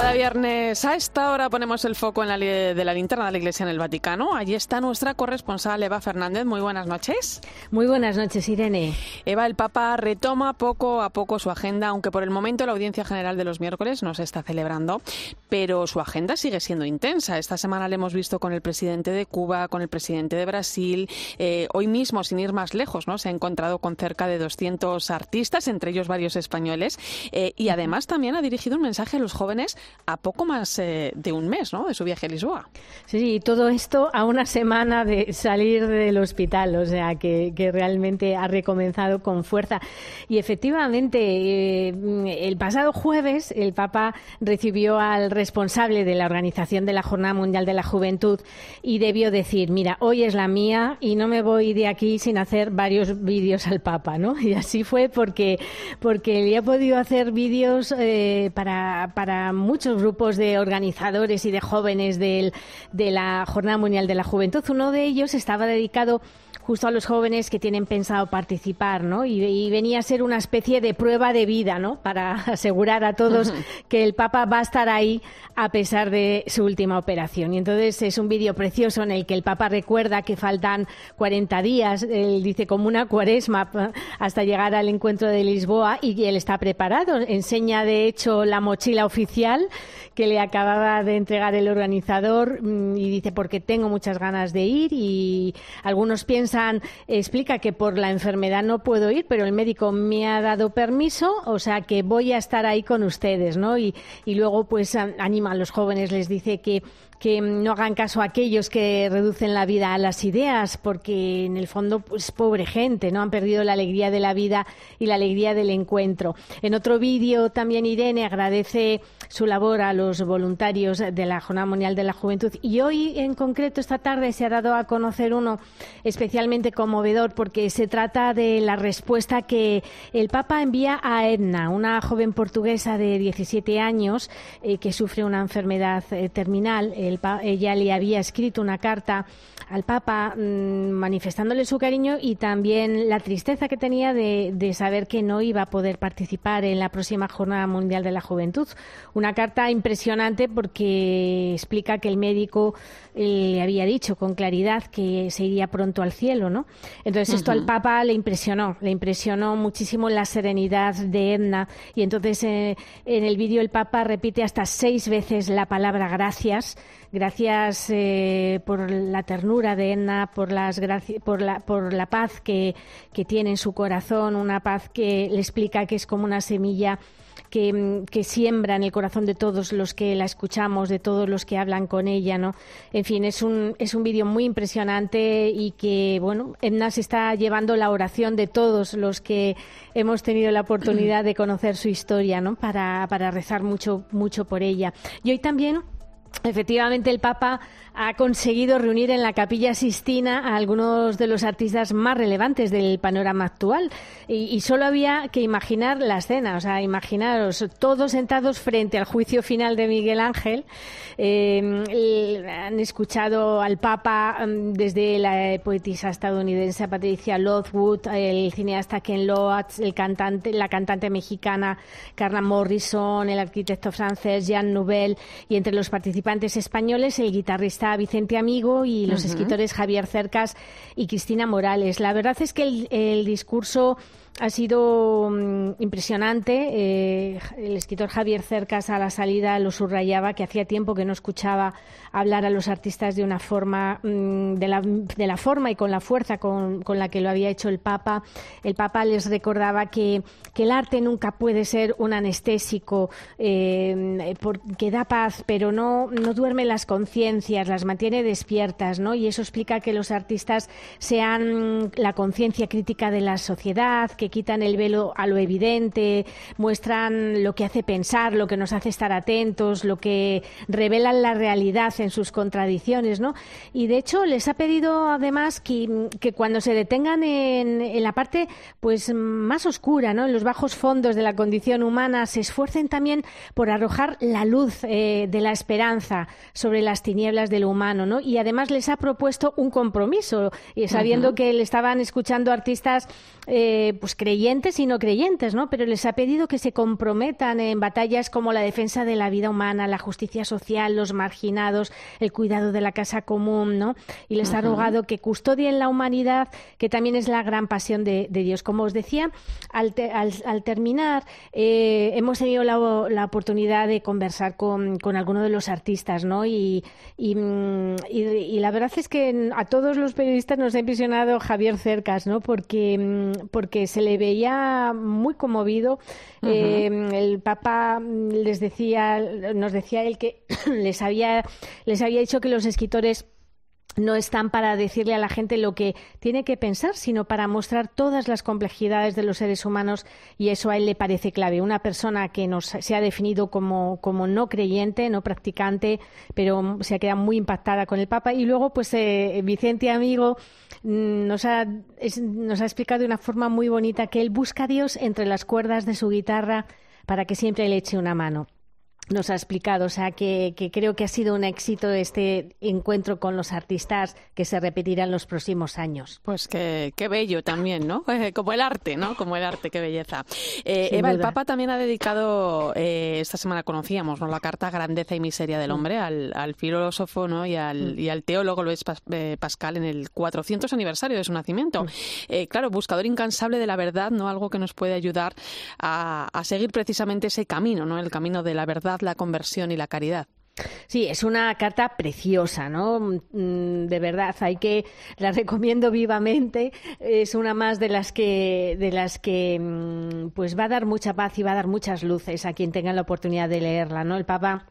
Cada viernes a esta hora ponemos el foco en la de la linterna de la Iglesia en el Vaticano. Allí está nuestra corresponsal Eva Fernández. Muy buenas noches. Muy buenas noches, Irene. Eva, el Papa retoma poco a poco su agenda, aunque por el momento la audiencia general de los miércoles no se está celebrando, pero su agenda sigue siendo intensa. Esta semana le hemos visto con el presidente de Cuba, con el presidente de Brasil. Eh, hoy mismo, sin ir más lejos, ¿no? se ha encontrado con cerca de 200 artistas, entre ellos varios españoles, eh, y además también ha dirigido un mensaje a los jóvenes a poco más eh, de un mes ¿no? de su viaje a Lisboa. Sí, todo esto a una semana de salir del hospital, o sea, que, que realmente ha recomenzado con fuerza. Y efectivamente, eh, el pasado jueves el Papa recibió al responsable de la organización de la Jornada Mundial de la Juventud y debió decir, mira, hoy es la mía y no me voy de aquí sin hacer varios vídeos al Papa, ¿no? <laughs> Y así fue porque, porque le ha podido hacer vídeos eh, para, para grupos de organizadores y de jóvenes del, de la Jornada Mundial de la Juventud. Uno de ellos estaba dedicado justo a los jóvenes que tienen pensado participar, ¿no? Y, y venía a ser una especie de prueba de vida, ¿no? Para <laughs> asegurar a todos que el Papa va a estar ahí a pesar de su última operación. Y entonces es un vídeo precioso en el que el Papa recuerda que faltan 40 días, él dice como una cuaresma hasta llegar al encuentro de Lisboa y él está preparado. Enseña de hecho la mochila oficial que le acababa de entregar el organizador mm, y dice porque tengo muchas ganas de ir y algunos piensan, explica que por la enfermedad no puedo ir, pero el médico me ha dado permiso, o sea que voy a estar ahí con ustedes, ¿no? Y, y luego pues an- anima a los jóvenes, les dice que que no hagan caso a aquellos que reducen la vida a las ideas, porque en el fondo, pues pobre gente, ¿no? Han perdido la alegría de la vida y la alegría del encuentro. En otro vídeo también Irene agradece su labor a los voluntarios de la Jornada Mundial de la Juventud y hoy en concreto esta tarde se ha dado a conocer uno especialmente conmovedor porque se trata de la respuesta que el Papa envía a Edna, una joven portuguesa de 17 años eh, que sufre una enfermedad eh, terminal. El ella le había escrito una carta al Papa mm, manifestándole su cariño y también la tristeza que tenía de, de saber que no iba a poder participar en la próxima Jornada Mundial de la Juventud. Carta impresionante porque explica que el médico eh, le había dicho con claridad que se iría pronto al cielo, ¿no? Entonces esto al. Papa le impresionó, le impresionó muchísimo la serenidad de Edna y entonces eh, en el vídeo el Papa repite hasta seis veces la palabra gracias. Gracias eh, por la ternura de Edna, por, las por, la, por la paz que, que tiene en su corazón, una paz que le explica que es como una semilla que, siembra en el corazón de todos los que la escuchamos, de todos los que hablan con ella, ¿no? En fin, es un, es un vídeo muy impresionante y que, bueno, Edna se está llevando la oración de todos los que hemos tenido la oportunidad de conocer su historia, ¿no? Para, para rezar mucho, mucho por ella. Y hoy también Efectivamente, el Papa ha conseguido reunir en la Capilla Sistina a algunos de los artistas más relevantes del panorama actual. Y, solo había que imaginar la escena, o sea, imaginaros todos sentados frente al juicio final de Miguel Ángel. Eh, el- han escuchado al Papa mm, desde la poetisa estadounidense Patricia Lothwood, el cineasta Ken Loach, el cantante, la cantante mexicana Carla Morrison, el arquitecto francés Jean Nouvel y entre los participantes españoles el guitarrista Vicente Amigo y los escritores Javier Cercas y Cristina Morales. La verdad es que el, el discurso ha sido mm, impresionante. Eh, el escritor Javier Cercas a la salida lo subrayaba que hacía tiempo que no escuchaba hablar a los artistas de una forma, mm, de, la, de, la, forma y con la fuerza con, con, la que lo había hecho el Papa. El Papa les recordaba que, que el arte nunca puede ser un anestésico eh, que da paz, pero no, no duerme las conciencias, las mantiene despiertas, ¿no? Y eso explica que los artistas sean la conciencia crítica de la sociedad, que quitan el velo a lo evidente, muestran lo que hace pensar, lo que nos hace estar atentos, lo que revelan la realidad en sus contradicciones, ¿no? Y de hecho les ha pedido además que, que cuando se detengan en, en, la parte pues más oscura, ¿no? En los bajos fondos de la condición humana, se esfuercen también por arrojar la luz eh, de la esperanza sobre las tinieblas de lo humano, ¿no? Y además les ha propuesto un compromiso, y sabiendo uh -huh. que le estaban escuchando artistas eh, pues creyentes y no creyentes, ¿no? Pero les ha pedido que se comprometan en batallas como la defensa de la vida humana, la justicia social, los marginados, el cuidado de la casa común, ¿no? Y les uh -huh. ha rogado que custodien la humanidad, que también es la gran pasión de, de Dios. Como os decía, al, te, al, al terminar, eh, hemos tenido la, la, oportunidad de conversar con, con algunos de los artistas, ¿no? Y, y, y, y, la verdad es que a todos los periodistas nos ha impresionado Javier Cercas, ¿no? Porque, porque se le veía muy conmovido. Uh -huh. eh, el Papa les decía, nos decía él que <clears throat> les había, les había dicho que los escritores no están para decirle a la gente lo que tiene que pensar, sino para mostrar todas las complejidades de los seres humanos y eso a él le parece clave. Una persona que nos se ha definido como, como no creyente, no practicante, pero se ha quedado muy impactada con el Papa y luego pues eh, Vicente Amigo mm, nos ha, nos ha explicado de una forma muy bonita que él busca a Dios entre las cuerdas de su guitarra para que siempre le eche una mano nos ha explicado. O sea, que, que, creo que ha sido un éxito este encuentro con los artistas que se repetirá en los próximos años. Pues qué, qué bello también, ¿no? <laughs> Como el arte, ¿no? Como el arte, qué belleza. Eh, Eva, duda. el Papa también ha dedicado, eh, esta semana conocíamos, ¿no? La carta Grandeza y Miseria del Hombre mm. al, al, filósofo, ¿no? Y al, mm. y al teólogo Luis eh, Pascal en el 400 aniversario de su nacimiento. Mm. claro, buscador incansable de la verdad, ¿no? Algo que nos puede ayudar a, a seguir precisamente ese camino, ¿no? El camino de la verdad la conversión y la caridad. Sí, es una carta preciosa, ¿no? Mm, de verdad, hay que la recomiendo vivamente. Es una más de las que de las que mm, pues va a dar mucha paz y va a dar muchas luces a quien tenga la oportunidad de leerla, ¿no? El Papa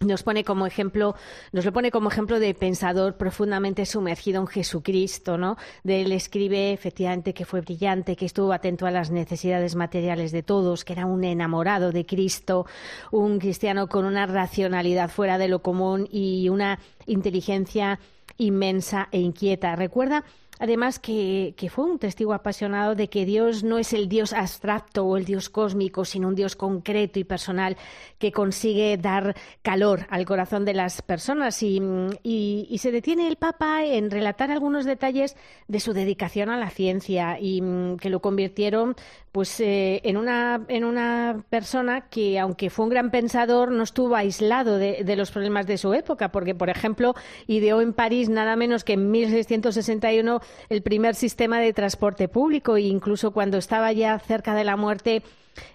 nos pone como ejemplo, nos lo pone como ejemplo de pensador profundamente sumergido en Jesucristo, ¿no? De él escribe efectivamente que fue brillante, que estuvo atento a las necesidades materiales de todos, que era un enamorado de Cristo, un cristiano con una racionalidad fuera de lo común y una inteligencia inmensa e inquieta. Recuerda además que, fue un testigo apasionado de que Dios no es el Dios abstracto o el Dios cósmico, sino un Dios concreto y personal que consigue dar calor al corazón de las personas. Y, se detiene el Papa en relatar algunos detalles de su dedicación a la ciencia y que lo convirtieron pues eh, en, una, en una persona que, aunque fue un gran pensador, no estuvo aislado de los problemas de su época, porque, por ejemplo, ideó en París nada menos que en 1661 el primer sistema de transporte público e incluso cuando estaba ya cerca de la muerte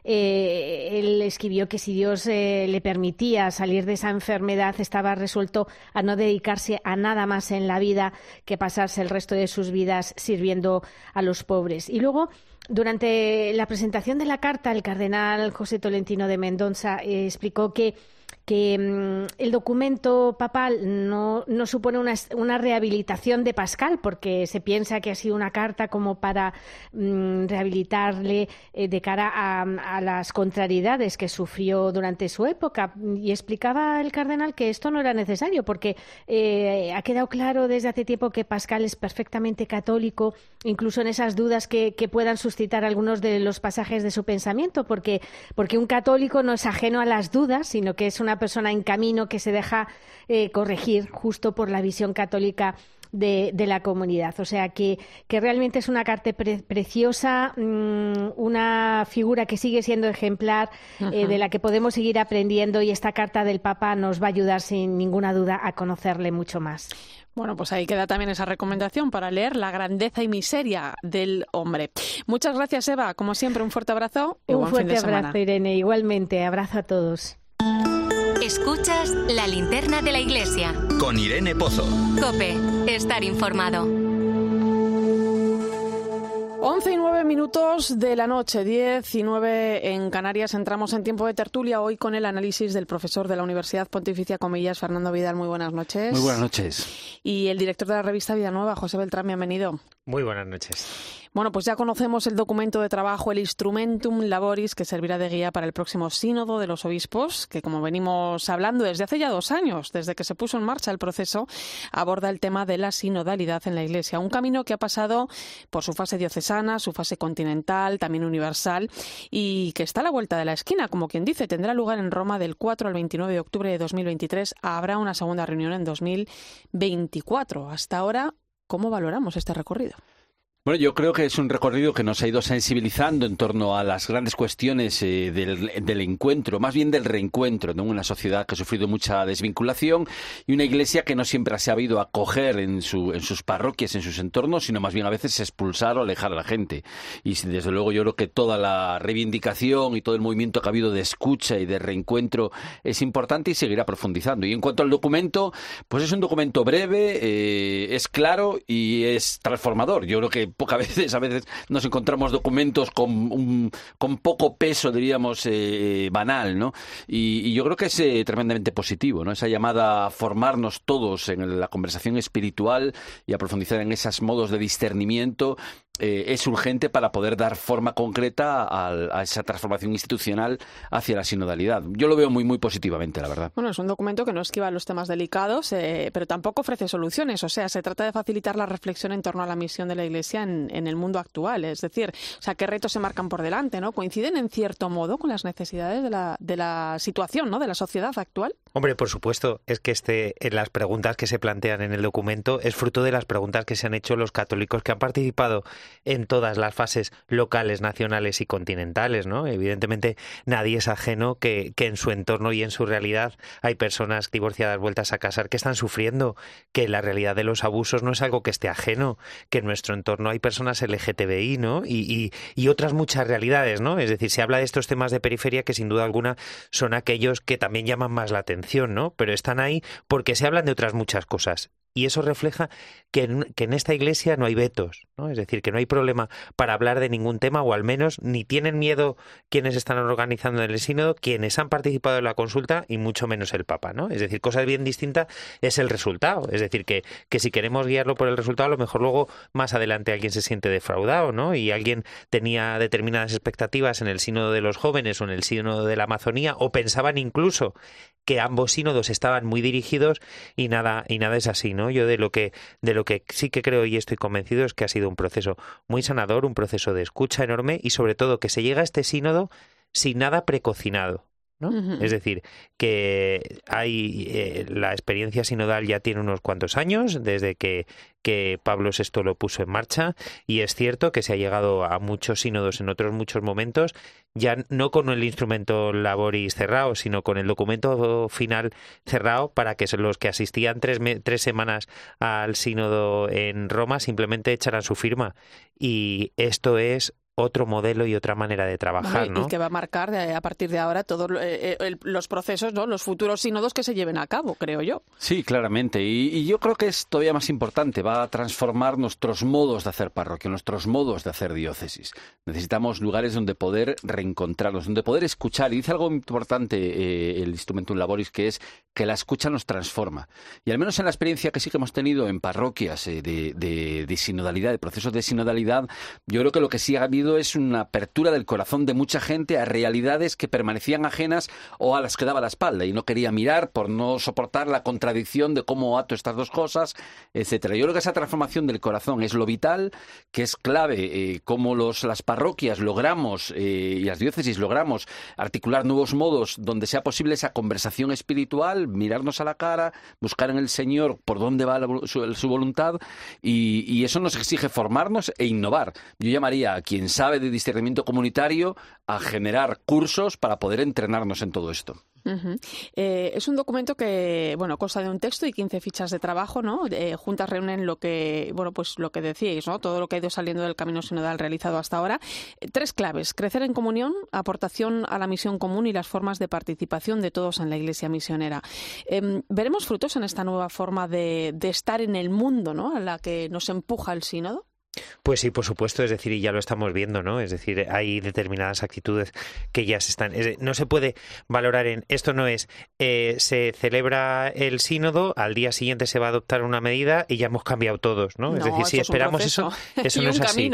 eh, él escribió que si Dios eh, le permitía salir de esa enfermedad estaba resuelto a no dedicarse a nada más en la vida que pasarse el resto de sus vidas sirviendo a los pobres. Y luego durante la presentación de la carta, el cardenal José Tolentino de Mendoza eh, explicó que que mmm, el documento papal no, no supone una, una, rehabilitación de Pascal, porque se piensa que ha sido una carta como para mmm, rehabilitarle eh, de cara a, a, las contrariedades que sufrió durante su época. Y explicaba el cardenal que esto no era necesario, porque eh, ha quedado claro desde hace tiempo que Pascal es perfectamente católico, incluso en esas dudas que, que puedan suscitar algunos de los pasajes de su pensamiento, porque, porque un católico no es ajeno a las dudas, sino que es una persona en camino que se deja eh, corregir justo por la visión católica de, de, la comunidad. O sea que, que realmente es una carta pre preciosa, mmm, una figura que sigue siendo ejemplar, eh, de la que podemos seguir aprendiendo y esta carta del Papa nos va a ayudar sin ninguna duda a conocerle mucho más. Bueno, pues ahí queda también esa recomendación para leer La grandeza y miseria del hombre. Muchas gracias, Eva. Como siempre, un fuerte abrazo y un fuerte abrazo, Irene. Igualmente, abrazo a todos. Escuchas la linterna de la iglesia. Con Irene Pozo. Cope, estar informado. 11 y 9 minutos de la noche, 10 y 9 en Canarias. Entramos en tiempo de tertulia hoy con el análisis del profesor de la Universidad Pontificia Comillas, Fernando Vidal. Muy buenas noches. Muy buenas noches. Y el director de la revista Vida Nueva, José Beltrán, bienvenido. Muy buenas noches. Bueno, pues ya conocemos el documento de trabajo, el Instrumentum Laboris, que servirá de guía para el próximo Sínodo de los Obispos, que como venimos hablando desde hace ya dos años, desde que se puso en marcha el proceso, aborda el tema de la sinodalidad en la Iglesia. Un camino que ha pasado por su fase diocesana, su fase continental, también universal, y que está a la vuelta de la esquina, como quien dice, tendrá lugar en Roma del 4 al 29 de octubre de 2023. Habrá una segunda reunión en 2024. Hasta ahora, ¿cómo valoramos este recorrido? Bueno, yo creo que es un recorrido que nos ha ido sensibilizando en torno a las grandes cuestiones eh, del, encuentro, más bien del reencuentro, en una sociedad que ha sufrido mucha desvinculación y una iglesia que no siempre ha habido acoger en, su, en sus parroquias, en sus entornos, sino más bien a veces expulsar o alejar a la gente. Y desde luego yo creo que toda la reivindicación y todo el movimiento que ha habido de escucha y de reencuentro es importante y seguirá profundizando. Y en cuanto al documento, pues es un documento breve, eh, es claro y es transformador. Yo creo que pocas <laughs> veces, a veces nos encontramos documentos con, con poco peso, diríamos, eh, banal, ¿no? Y, yo creo que es eh, tremendamente positivo, ¿no? Esa llamada a formarnos todos en la conversación espiritual y a profundizar en esos modos de discernimiento eh, es urgente para poder dar forma concreta a, esa transformación institucional hacia la sinodalidad. Yo lo veo muy, muy positivamente, la verdad. Bueno, es un documento que no esquiva los temas delicados, eh, pero tampoco ofrece soluciones. O sea, se trata de facilitar la reflexión en torno a la misión de la Iglesia en, el mundo actual. Es decir, o sea, qué retos se marcan por delante, ¿no? ¿Coinciden en cierto modo con las necesidades de la, de la situación, ¿no? De la sociedad actual. Hombre, por supuesto, es que este, en las preguntas que se plantean en el documento es fruto de las preguntas que se han hecho los católicos que han participado en todas las fases locales, nacionales y continentales, ¿no? Evidentemente nadie es ajeno que, que en su entorno y en su realidad hay personas divorciadas vueltas a casar que están sufriendo, que la realidad de los abusos no es algo que esté ajeno, que en nuestro entorno hay personas LGTBI, ¿no? Y, y, otras muchas realidades, ¿no? Es decir, se habla de estos temas de periferia que sin duda alguna son aquellos que también llaman más la atención, ¿no? Pero están ahí porque se hablan de otras muchas cosas y eso refleja que en, esta iglesia no hay vetos, ¿no? Es decir, que no hay problema para hablar de ningún tema, o al menos ni tienen miedo quienes están organizando el sínodo, quienes han participado en la consulta, y mucho menos el Papa, ¿no? Es decir, cosa bien distinta es el resultado. Es decir, que, que si queremos guiarlo por el resultado, a lo mejor luego más adelante alguien se siente defraudado, ¿no? Y alguien tenía determinadas expectativas en el sínodo de los jóvenes o en el sínodo de la Amazonía, o pensaban incluso que ambos sínodos estaban muy dirigidos y nada, y nada es así, ¿no? Yo de lo que, de lo que sí que creo y estoy convencido es que ha sido un proceso muy sanador, un proceso de escucha enorme y sobre todo que se llega a este sínodo sin nada precocinado. ¿No? Es decir, que hay eh, la experiencia sinodal ya tiene unos cuantos años desde que, que Pablo VI lo puso en marcha y es cierto que se ha llegado a muchos sínodos en otros muchos momentos ya no con el instrumento laboris cerrado, sino con el documento final cerrado para que los que asistían tres, tres semanas al sínodo en Roma simplemente echaran su firma. Y esto es otro modelo y otra manera de trabajar, ¿no? Y que va a marcar eh, a partir de ahora todos eh, eh, los procesos, ¿no? Los futuros sínodos que se lleven a cabo, creo yo. Sí, claramente. Y, yo creo que es todavía más importante. Va a transformar nuestros modos de hacer parroquia, nuestros modos de hacer diócesis. Necesitamos lugares donde poder reencontrarnos, donde poder escuchar. Y dice algo importante el Instrumentum Laboris, que es que la escucha nos transforma. Y al menos en la experiencia que sí que hemos tenido en parroquias de, de, de sinodalidad, de procesos de sinodalidad, yo creo que lo que sí ha habido es una apertura del corazón de mucha gente a realidades que permanecían ajenas o a las que daba la espalda y no quería mirar por no soportar la contradicción de cómo ato estas dos cosas, etcétera. Yo creo que esa transformación del corazón es lo vital, que es clave, eh, cómo las parroquias logramos eh, y las diócesis logramos articular nuevos modos donde sea posible esa conversación espiritual, mirarnos a la cara, buscar en el Señor por dónde va su, voluntad y, y eso nos exige formarnos e innovar. Yo llamaría a quien sabe de discernimiento comunitario a generar cursos para poder entrenarnos en todo esto. Eh, es un documento que, bueno, consta de un texto y 15 fichas de trabajo, ¿no? Juntas reúnen lo que, bueno, pues lo que decíais, ¿no? Todo lo que ha ido saliendo del camino sinodal realizado hasta ahora. Eh, tres claves: crecer en comunión, aportación a la misión común y las formas de participación de todos en la Iglesia misionera. Em, veremos frutos en esta nueva forma de, de estar en el mundo, ¿no? A la que nos empuja el sínodo. Pues sí, por supuesto, es decir, y ya lo estamos viendo, ¿no? Es decir, hay determinadas actitudes que ya se están. no se puede valorar en. Esto no es. Eh, se celebra el sínodo, al día siguiente se va a adoptar una medida y ya hemos cambiado todos, ¿no? es decir, si esperamos eso, <laughs> eso no es así.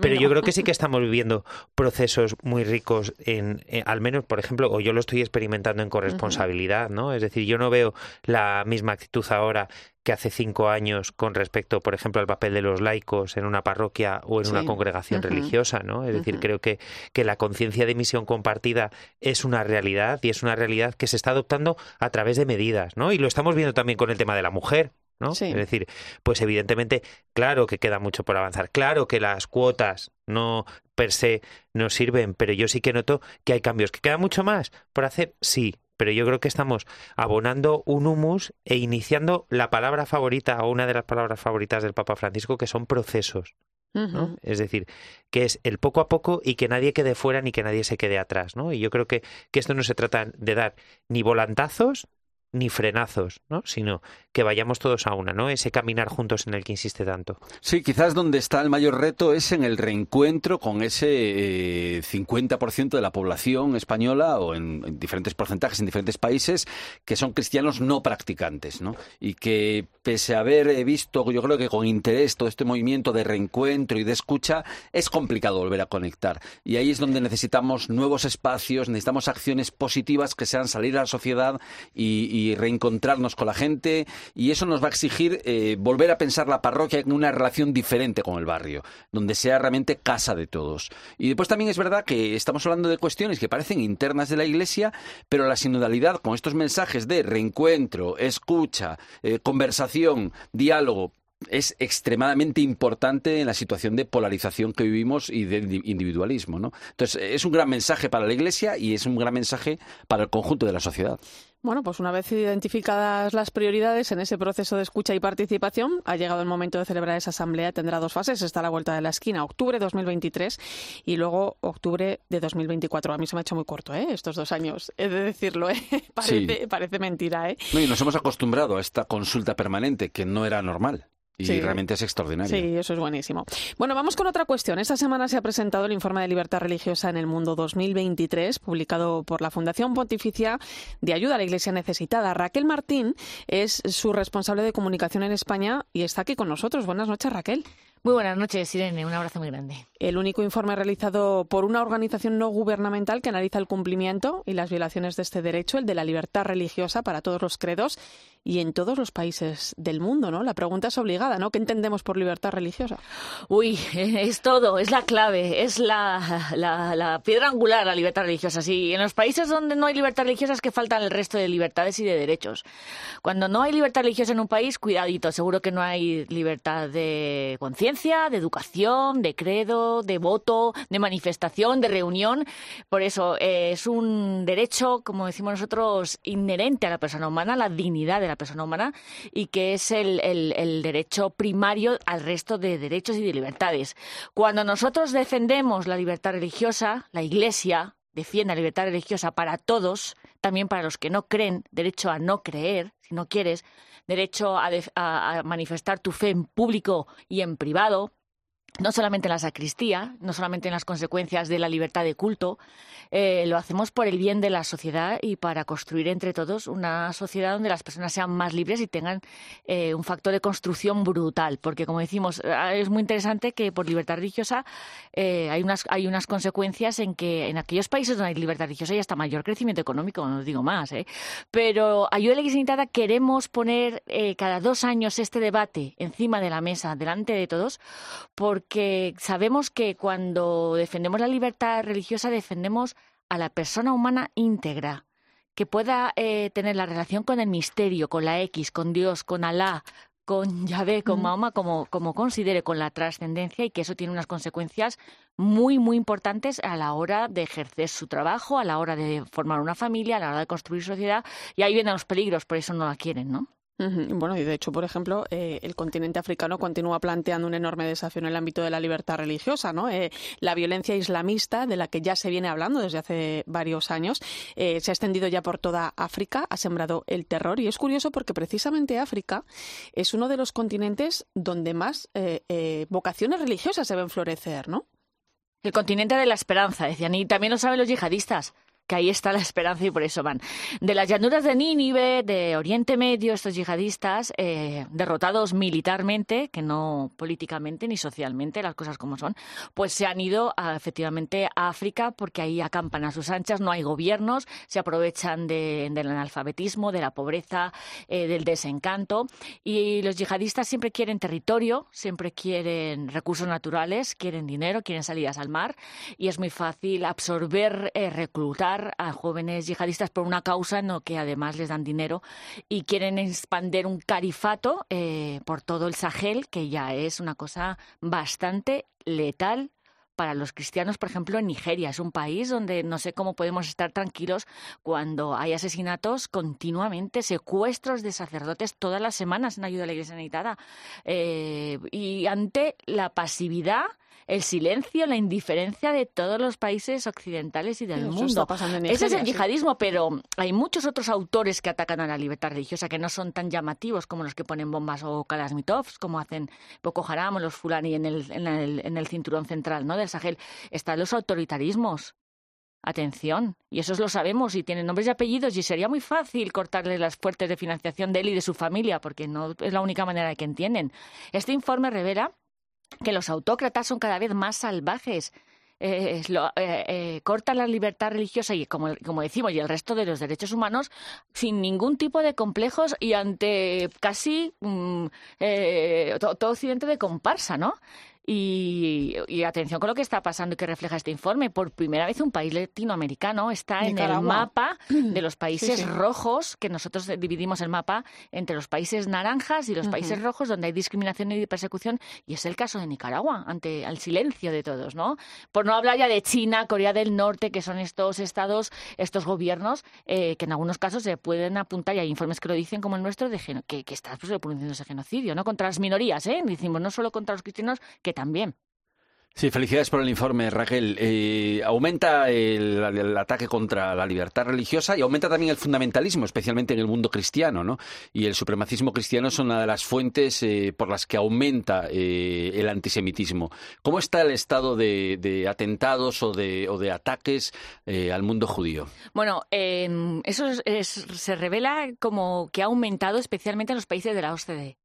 Pero yo creo que sí que <laughs> estamos viviendo procesos muy ricos en, eh, al menos, por ejemplo, o yo lo estoy experimentando en corresponsabilidad, ¿no? Es decir, yo no veo la misma actitud ahora que hace cinco años con respecto, por ejemplo, al papel de los laicos en una parroquia o en una congregación religiosa, ¿no? Es decir, creo que, que la conciencia de misión compartida es una realidad y es una realidad que se está adoptando a través de medidas, ¿no? Y lo estamos viendo también con el tema de la mujer, ¿no? Es decir, pues evidentemente, claro que queda mucho por avanzar, claro que las cuotas no per se no sirven, pero yo sí que noto que hay cambios. ¿Que queda mucho más por hacer? Sí, pero yo creo que estamos abonando un humus e iniciando la palabra favorita o una de las palabras favoritas del Papa Francisco, que son procesos. Es decir, que es el poco a poco y que nadie quede fuera ni que nadie se quede atrás, ¿no? Y yo creo que, que esto no se trata de dar ni volantazos ni frenazos, ¿no? sino que vayamos todos a una, ¿no? Ese caminar juntos en el que insiste tanto. Sí, quizás donde está el mayor reto es en el reencuentro con ese 50% eh, de la población española o en, diferentes porcentajes en diferentes países que son cristianos no practicantes, ¿no? Y que pese a haber visto, yo creo que con interés todo este movimiento de reencuentro y de escucha, es complicado volver a conectar. Y ahí es donde necesitamos nuevos espacios, necesitamos acciones positivas que sean salir a la sociedad y reencontrarnos con la gente y eso nos va a exigir eh, volver a pensar la parroquia en una relación diferente con el barrio, donde sea realmente casa de todos. Y después también es verdad que estamos hablando de cuestiones que parecen internas de la Iglesia, pero la sinodalidad con estos mensajes de reencuentro, escucha, eh, conversación, diálogo, es extremadamente importante en la situación de polarización que vivimos y de individualismo. ¿no? Entonces, es un gran mensaje para la Iglesia y es un gran mensaje para el conjunto de la sociedad. Bueno, pues una vez identificadas las prioridades en ese proceso de escucha y participación, ha llegado el momento de celebrar esa asamblea. Tendrá dos fases. Está a la vuelta de la esquina, octubre de 2023 y luego octubre de 2024. A mí se me ha hecho muy corto, ¿eh? Estos dos años, he de decirlo, ¿eh? <laughs> Parece, parece mentira, ¿eh? No, y nos hemos acostumbrado a esta consulta permanente que no era normal. Y realmente es extraordinario. Sí, eso es buenísimo. Bueno, vamos con otra cuestión. Esta semana se ha presentado el Informe de Libertad Religiosa en el Mundo 2023, publicado por la Fundación Pontificia de Ayuda a la Iglesia Necesitada. Raquel Martín es su responsable de comunicación en España y está aquí con nosotros. Buenas noches, Raquel. Muy buenas noches, Irene. Un abrazo muy grande. El único informe realizado por una organización no gubernamental que analiza el cumplimiento y las violaciones de este derecho, el de la libertad religiosa para todos los credos y en todos los países del mundo, ¿no? La pregunta es obligada, ¿no? ¿Qué entendemos por libertad religiosa? Uy, <laughs> es todo, es la clave, es la, la, piedra angular la libertad religiosa. Sí, en los países donde no hay libertad religiosa es que faltan el resto de libertades y de derechos. Cuando no hay libertad religiosa en un país, cuidadito, seguro que no hay libertad de conciencia, de educación, de credo, de voto, de manifestación, de reunión. Por eso eh, es un derecho, como decimos nosotros, inherente a la persona humana, la dignidad de la persona humana y que es el, el, derecho primario al resto de derechos y de libertades. Cuando nosotros defendemos la libertad religiosa, la Iglesia defiende la libertad religiosa para todos, también para los que no creen, derecho a no creer, si no quieres, derecho a, a manifestar tu fe en público y en privado, no solamente en la sacristía, no solamente en las consecuencias de la libertad de culto, eh, lo hacemos por el bien de la sociedad y para construir entre todos una sociedad donde las personas sean más libres y tengan eh, un factor de construcción brutal. Porque, como decimos, eh, es muy interesante que por libertad religiosa hay, unas, hay unas consecuencias en que en aquellos países donde hay libertad religiosa hay hasta mayor crecimiento económico, no digo más. Pero a la Iglesia queremos poner cada dos años este debate encima de la mesa, delante de todos, porque sabemos que cuando defendemos la libertad religiosa defendemos a la persona humana íntegra, que pueda eh, tener la relación con el misterio, con la X, con Dios, con Alá, con Yahvé, con Mahoma, como, como considere, con la trascendencia y que eso tiene unas consecuencias muy, muy importantes a la hora de ejercer su trabajo, a la hora de formar una familia, a la hora de construir sociedad. Y ahí vienen los peligros, por eso no la quieren, ¿no? Bueno, y de hecho, por ejemplo, eh, el continente africano continúa planteando un enorme desafío en el ámbito de la libertad religiosa, ¿no? Eh, la violencia islamista, de la que ya se viene hablando desde hace varios años, eh, se ha extendido ya por toda África, ha sembrado el terror y es curioso porque precisamente África es uno de los continentes donde más vocaciones religiosas se ven florecer, ¿no? El continente de la esperanza, decían, y también lo saben los yihadistas que ahí está la esperanza y por eso van. De las llanuras de Nínive, de Oriente Medio, estos yihadistas, eh, derrotados militarmente, que no políticamente ni socialmente, las cosas como son, pues se han ido efectivamente a África porque ahí acampan a sus anchas, no hay gobiernos, se aprovechan del analfabetismo, de la pobreza, eh, del desencanto. Y los yihadistas siempre quieren territorio, siempre quieren recursos naturales, quieren dinero, quieren salidas al mar y es muy fácil absorber, eh, reclutar a jóvenes yihadistas por una causa no que además les dan dinero y quieren expandir un califato eh, por todo el Sahel, que ya es una cosa bastante letal para los cristianos, por ejemplo, en Nigeria. Es un país donde no sé cómo podemos estar tranquilos cuando hay asesinatos continuamente, secuestros de sacerdotes todas las semanas en ayuda a la Iglesia necesitada. Eh, y ante la pasividad el silencio, la indiferencia de todos los países occidentales y del mundo. Ese es el yihadismo, pero hay muchos otros autores que atacan a la libertad religiosa que no son tan llamativos como los que ponen bombas o kalasmitovs, como hacen Boko Haram o los Fulani en el, en el, en el cinturón central ¿no? Sahel. Están los autoritarismos. Atención, y esos lo sabemos y tienen nombres y apellidos y sería muy fácil cortarle las fuertes de financiación de él y de su familia porque no es la única manera de que entienden. Este informe revela que los autócratas son cada vez más salvajes. Eh, eh, eh, cortan la libertad religiosa y, como, decimos, y el resto de los derechos humanos sin ningún tipo de complejos y ante casi mm, todo, todo occidente de comparsa, ¿no? Y, atención con lo que está pasando y que refleja este informe. Por primera vez un país latinoamericano está en el mapa de los <clears throat> países rojos, que nosotros dividimos el mapa entre los países naranjas y los países rojos, donde hay discriminación y persecución. Y es el caso de Nicaragua, ante el silencio de todos, ¿no? Por no hablar ya de China, Corea del Norte, que son estos estados, estos gobiernos, eh, que en algunos casos se pueden apuntar, y hay informes que lo dicen como el nuestro, de que, que está pues, produciendo genocidio, ¿no? Contra las minorías, ¿eh? Decimos, no solo contra los cristianos, que también. Sí, felicidades por el informe, Raquel. Eh, aumenta el, ataque contra la libertad religiosa y aumenta también el fundamentalismo, especialmente en el mundo cristiano, ¿no? Y el supremacismo cristiano es una de las fuentes eh, por las que aumenta eh, el antisemitismo. ¿Cómo está el estado de, atentados o de, o de ataques al mundo judío? Bueno, eso se revela como que ha aumentado especialmente en los países de la OCDE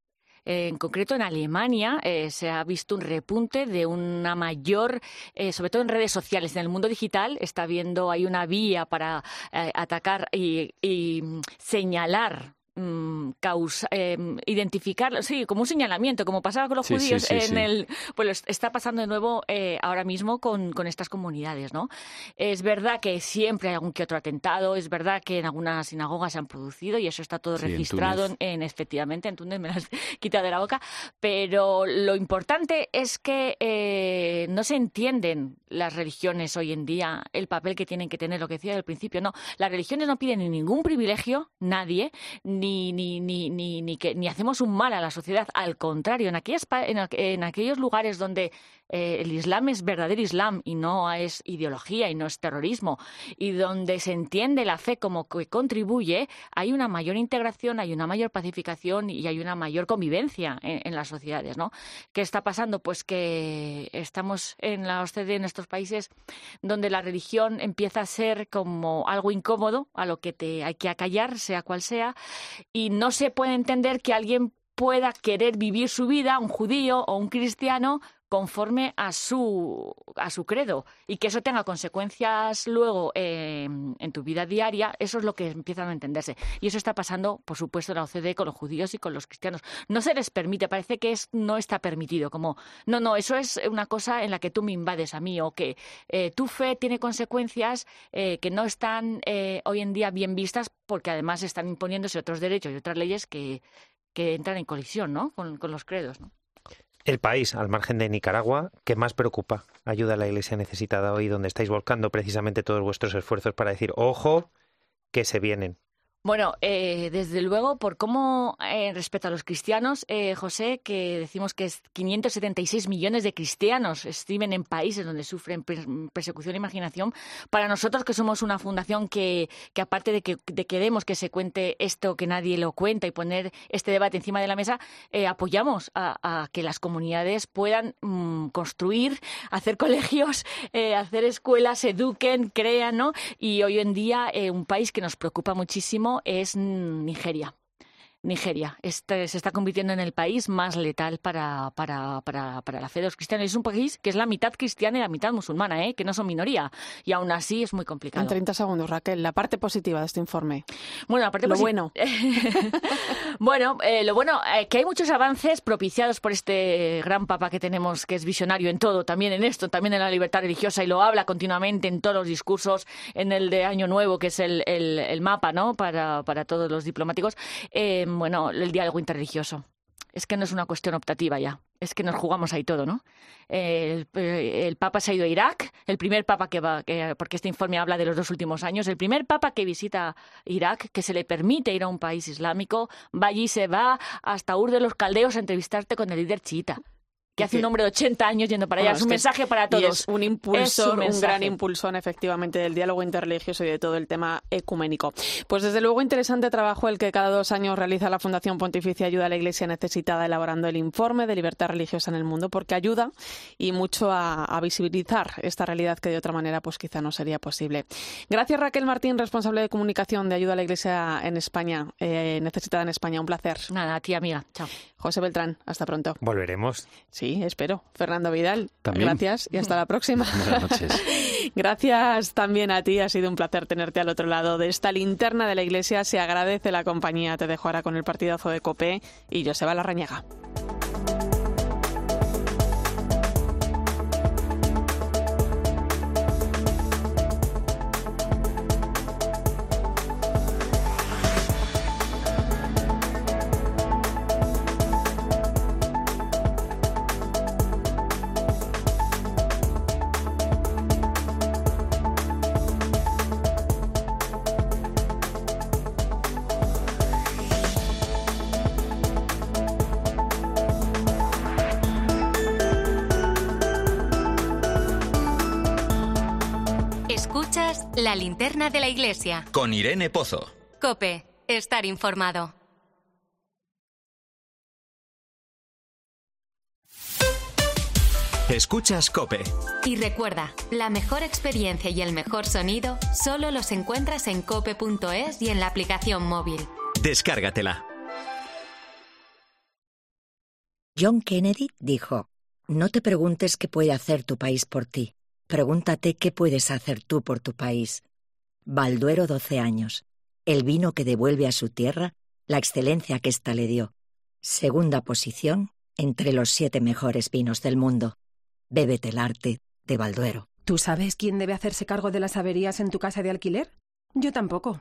en concreto en Alemania eh, se ha visto un repunte de una mayor, eh, sobre todo en redes sociales, en el mundo digital está habiendo, hay una vía para eh, atacar y, y señalar Mm, causa, eh, identificarlo, sí, como un señalamiento, como pasaba con los judíos en el, pues está pasando de nuevo eh, ahora mismo con, con, estas comunidades, ¿no? Es verdad que siempre hay algún que otro atentado, es verdad que en algunas sinagogas se han producido y eso está todo registrado en, efectivamente en Túnez me las <laughs> quita de la boca, pero lo importante es que eh, no se entienden las religiones hoy en día, el papel que tienen que tener, lo que decía al principio, no, las religiones no piden ningún privilegio, nadie, ni, ni, ni, ni, ni, que, ni hacemos un mal a la sociedad. Al contrario, en, aquellas, en, en aquellos lugares donde eh, el Islam es verdadero Islam y no es ideología y no es terrorismo, y donde se entiende la fe como que contribuye, hay una mayor integración, hay una mayor pacificación y hay una mayor convivencia en, las sociedades, ¿no? ¿Qué está pasando? Pues que estamos en la OCDE, en estos países, donde la religión empieza a ser como algo incómodo, a lo que te hay que acallar, sea cual sea, y no se puede entender que alguien pueda querer vivir su vida, un judío o un cristiano, conforme a su, a su credo y que eso tenga consecuencias luego eh, en tu vida diaria, eso es lo que empiezan a entenderse. Y eso está pasando, por supuesto, en la OCDE con los judíos y con los cristianos. No se les permite, parece que es, no está permitido, como, no, no, eso es una cosa en la que tú me invades a mí o que eh, tu fe tiene consecuencias eh, que no están hoy en día bien vistas porque además están imponiéndose otros derechos y otras leyes que que entran en colisión ¿no? con, con los credos. El país, al margen de Nicaragua, que más preocupa, ayuda a la Iglesia necesitada hoy, donde estáis volcando precisamente todos vuestros esfuerzos para decir, ojo, que se vienen. Bueno, eh, desde luego, por cómo eh, respecto a los cristianos, eh, José, que decimos que es 576 millones de cristianos viven en países donde sufren persecución e imaginación, para nosotros que somos una fundación que, que aparte de que queremos que se cuente esto, que nadie lo cuenta y poner este debate encima de la mesa, eh, apoyamos a, que las comunidades puedan mm, construir, hacer colegios, <laughs> eh, hacer escuelas, eduquen, crean, ¿no? Y hoy en día eh, un país que nos preocupa muchísimo es Nigeria. Nigeria. Este se está convirtiendo en el país más letal para, para, para, para, la fe de los cristianos. Es un país que es la mitad cristiana y la mitad musulmana, ¿eh? que no son minoría. Y aún así es muy complicado. En 30 segundos, Raquel, la parte positiva de este informe. Bueno, la parte lo bueno. <laughs> <laughs> bueno, eh, lo bueno, eh, que hay muchos avances propiciados por este gran papa que tenemos, que es visionario en todo, también en esto, también en la libertad religiosa, y lo habla continuamente en todos los discursos, en el de Año Nuevo, que es el, el, el mapa ¿no? para, para todos los diplomáticos. Eh, bueno, el diálogo interreligioso. Es que no es una cuestión optativa ya, es que nos jugamos ahí todo, ¿no? El, Papa se ha ido a Irak, el primer Papa que va, porque este informe habla de los dos últimos años, el primer Papa que visita Irak, que se le permite ir a un país islámico, va allí, se va hasta Ur de los Caldeos a entrevistarte con el líder chiita que hace un hombre de 80 años yendo para allá. es un mensaje para todos. es un impulsor, un, gran impulsor efectivamente del diálogo interreligioso y de todo el tema ecuménico. Pues desde luego interesante trabajo el que cada dos años realiza la Fundación Pontificia Ayuda a la Iglesia Necesitada elaborando el informe de libertad religiosa en el mundo porque ayuda y mucho a, visibilizar esta realidad que de otra manera pues quizá no sería posible. Gracias Raquel Martín, responsable de comunicación de Ayuda a la Iglesia en España, eh, Necesitada en España. Un placer. Nada, a ti amiga. Chao. José Beltrán, hasta pronto. Volveremos. Sí, espero. Fernando Vidal, también. gracias y hasta la próxima. Buenas noches. <laughs> gracias también a ti. Ha sido un placer tenerte al otro lado de esta linterna de la iglesia. Se agradece la compañía. Te dejo ahora con el partidazo de Copé y Joseba Larrañaga. De la iglesia. Con Irene Pozo. Cope, estar informado. Escuchas Cope. Y recuerda, la mejor experiencia y el mejor sonido solo los encuentras en cope.es y en la aplicación móvil. Descárgatela. John Kennedy dijo, no te preguntes qué puede hacer tu país por ti Pregúntate qué puedes hacer tú por tu país. Balduero 12 años. El vino que devuelve a su tierra la excelencia que ésta le dio. Segunda posición entre los siete mejores vinos del mundo. Bébete el arte de Balduero. ¿Tú sabes quién debe hacerse cargo de las averías en tu casa de alquiler? Yo tampoco.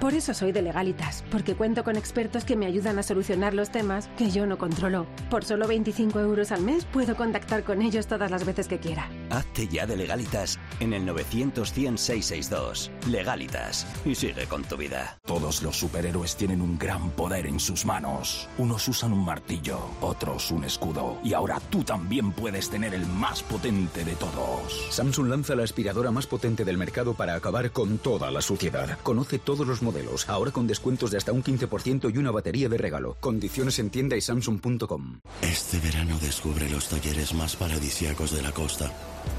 Por eso soy de Legalitas, porque cuento con expertos que me ayudan a solucionar los temas que yo no controlo. Por solo 25 euros al mes puedo contactar con ellos todas las veces que quiera. Hazte ya de Legalitas en el 900 662 Legalitas y sigue con tu vida. Todos los superhéroes tienen un gran poder en sus manos. Unos usan un martillo, otros un escudo. Y ahora tú también puedes tener el más potente de todos. Samsung lanza la aspiradora más potente del mercado para acabar con toda la suciedad. Conoce todos los modelos, ahora con descuentos de hasta un 15% y una batería de regalo. Condiciones en tienda y samsung.com. Este verano descubre los talleres más paradisíacos de la costa.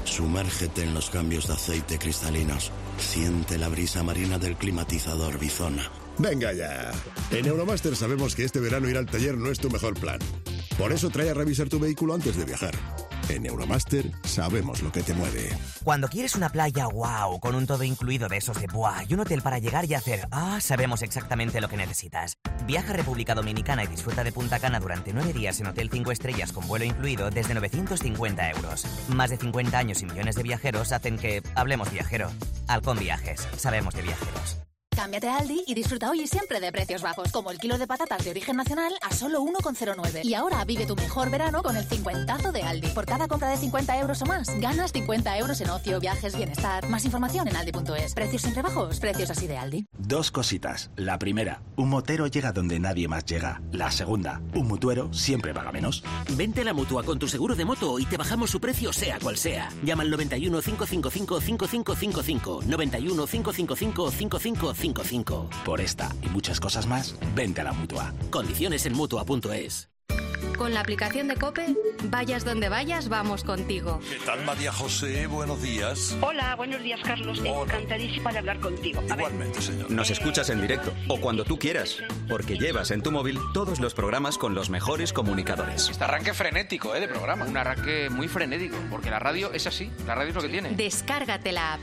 Sumérgete en los cambios de aceite cristalinos. Siente la brisa marina del climatizador Bizona. Venga ya. En Euromaster sabemos que este verano ir al taller no es tu mejor plan. Por eso trae a revisar tu vehículo antes de viajar. En Euromaster sabemos lo que te mueve. Cuando quieres una playa wow, con un todo incluido de esos de buah y un hotel para llegar y hacer ah, sabemos exactamente lo que necesitas. Viaja a República Dominicana y disfruta de Punta Cana durante nueve días en Hotel 5 Estrellas con vuelo incluido desde 950 euros. Más de 50 años y millones de viajeros hacen que hablemos viajero. Halcón Viajes, sabemos de viajeros. Cámbiate a Aldi y disfruta hoy y siempre de precios bajos, como el kilo de patatas de origen nacional a solo 1,09. Y ahora vive tu mejor verano con el cincuentazo de Aldi. Por cada compra de 50 euros o más, ganas 50 euros en ocio, viajes, bienestar. Más información en aldi.es. Precios entre bajos, precios así de Aldi. Dos cositas. La primera, un motero llega donde nadie más llega. La segunda, un mutuero siempre paga menos. Vente a la mutua con tu seguro de moto y te bajamos su precio sea cual sea. Llama al 91 555 5555. 91 555 5555. Por esta y muchas cosas más, vente a la mutua. Condiciones en mutua.es. Con la aplicación de Cope, vayas donde vayas, vamos contigo. ¿Qué tal, María José? Buenos días. Hola, buenos días, Carlos. Encantadísima de hablar contigo. A ver, Igualmente, señor. Nos escuchas en directo o cuando tú quieras, porque llevas en tu móvil todos los programas con los mejores comunicadores. Este arranque frenético, ¿eh? De programa. Un arranque muy frenético, porque la radio es así. La radio es lo que tiene. Descárgate la app.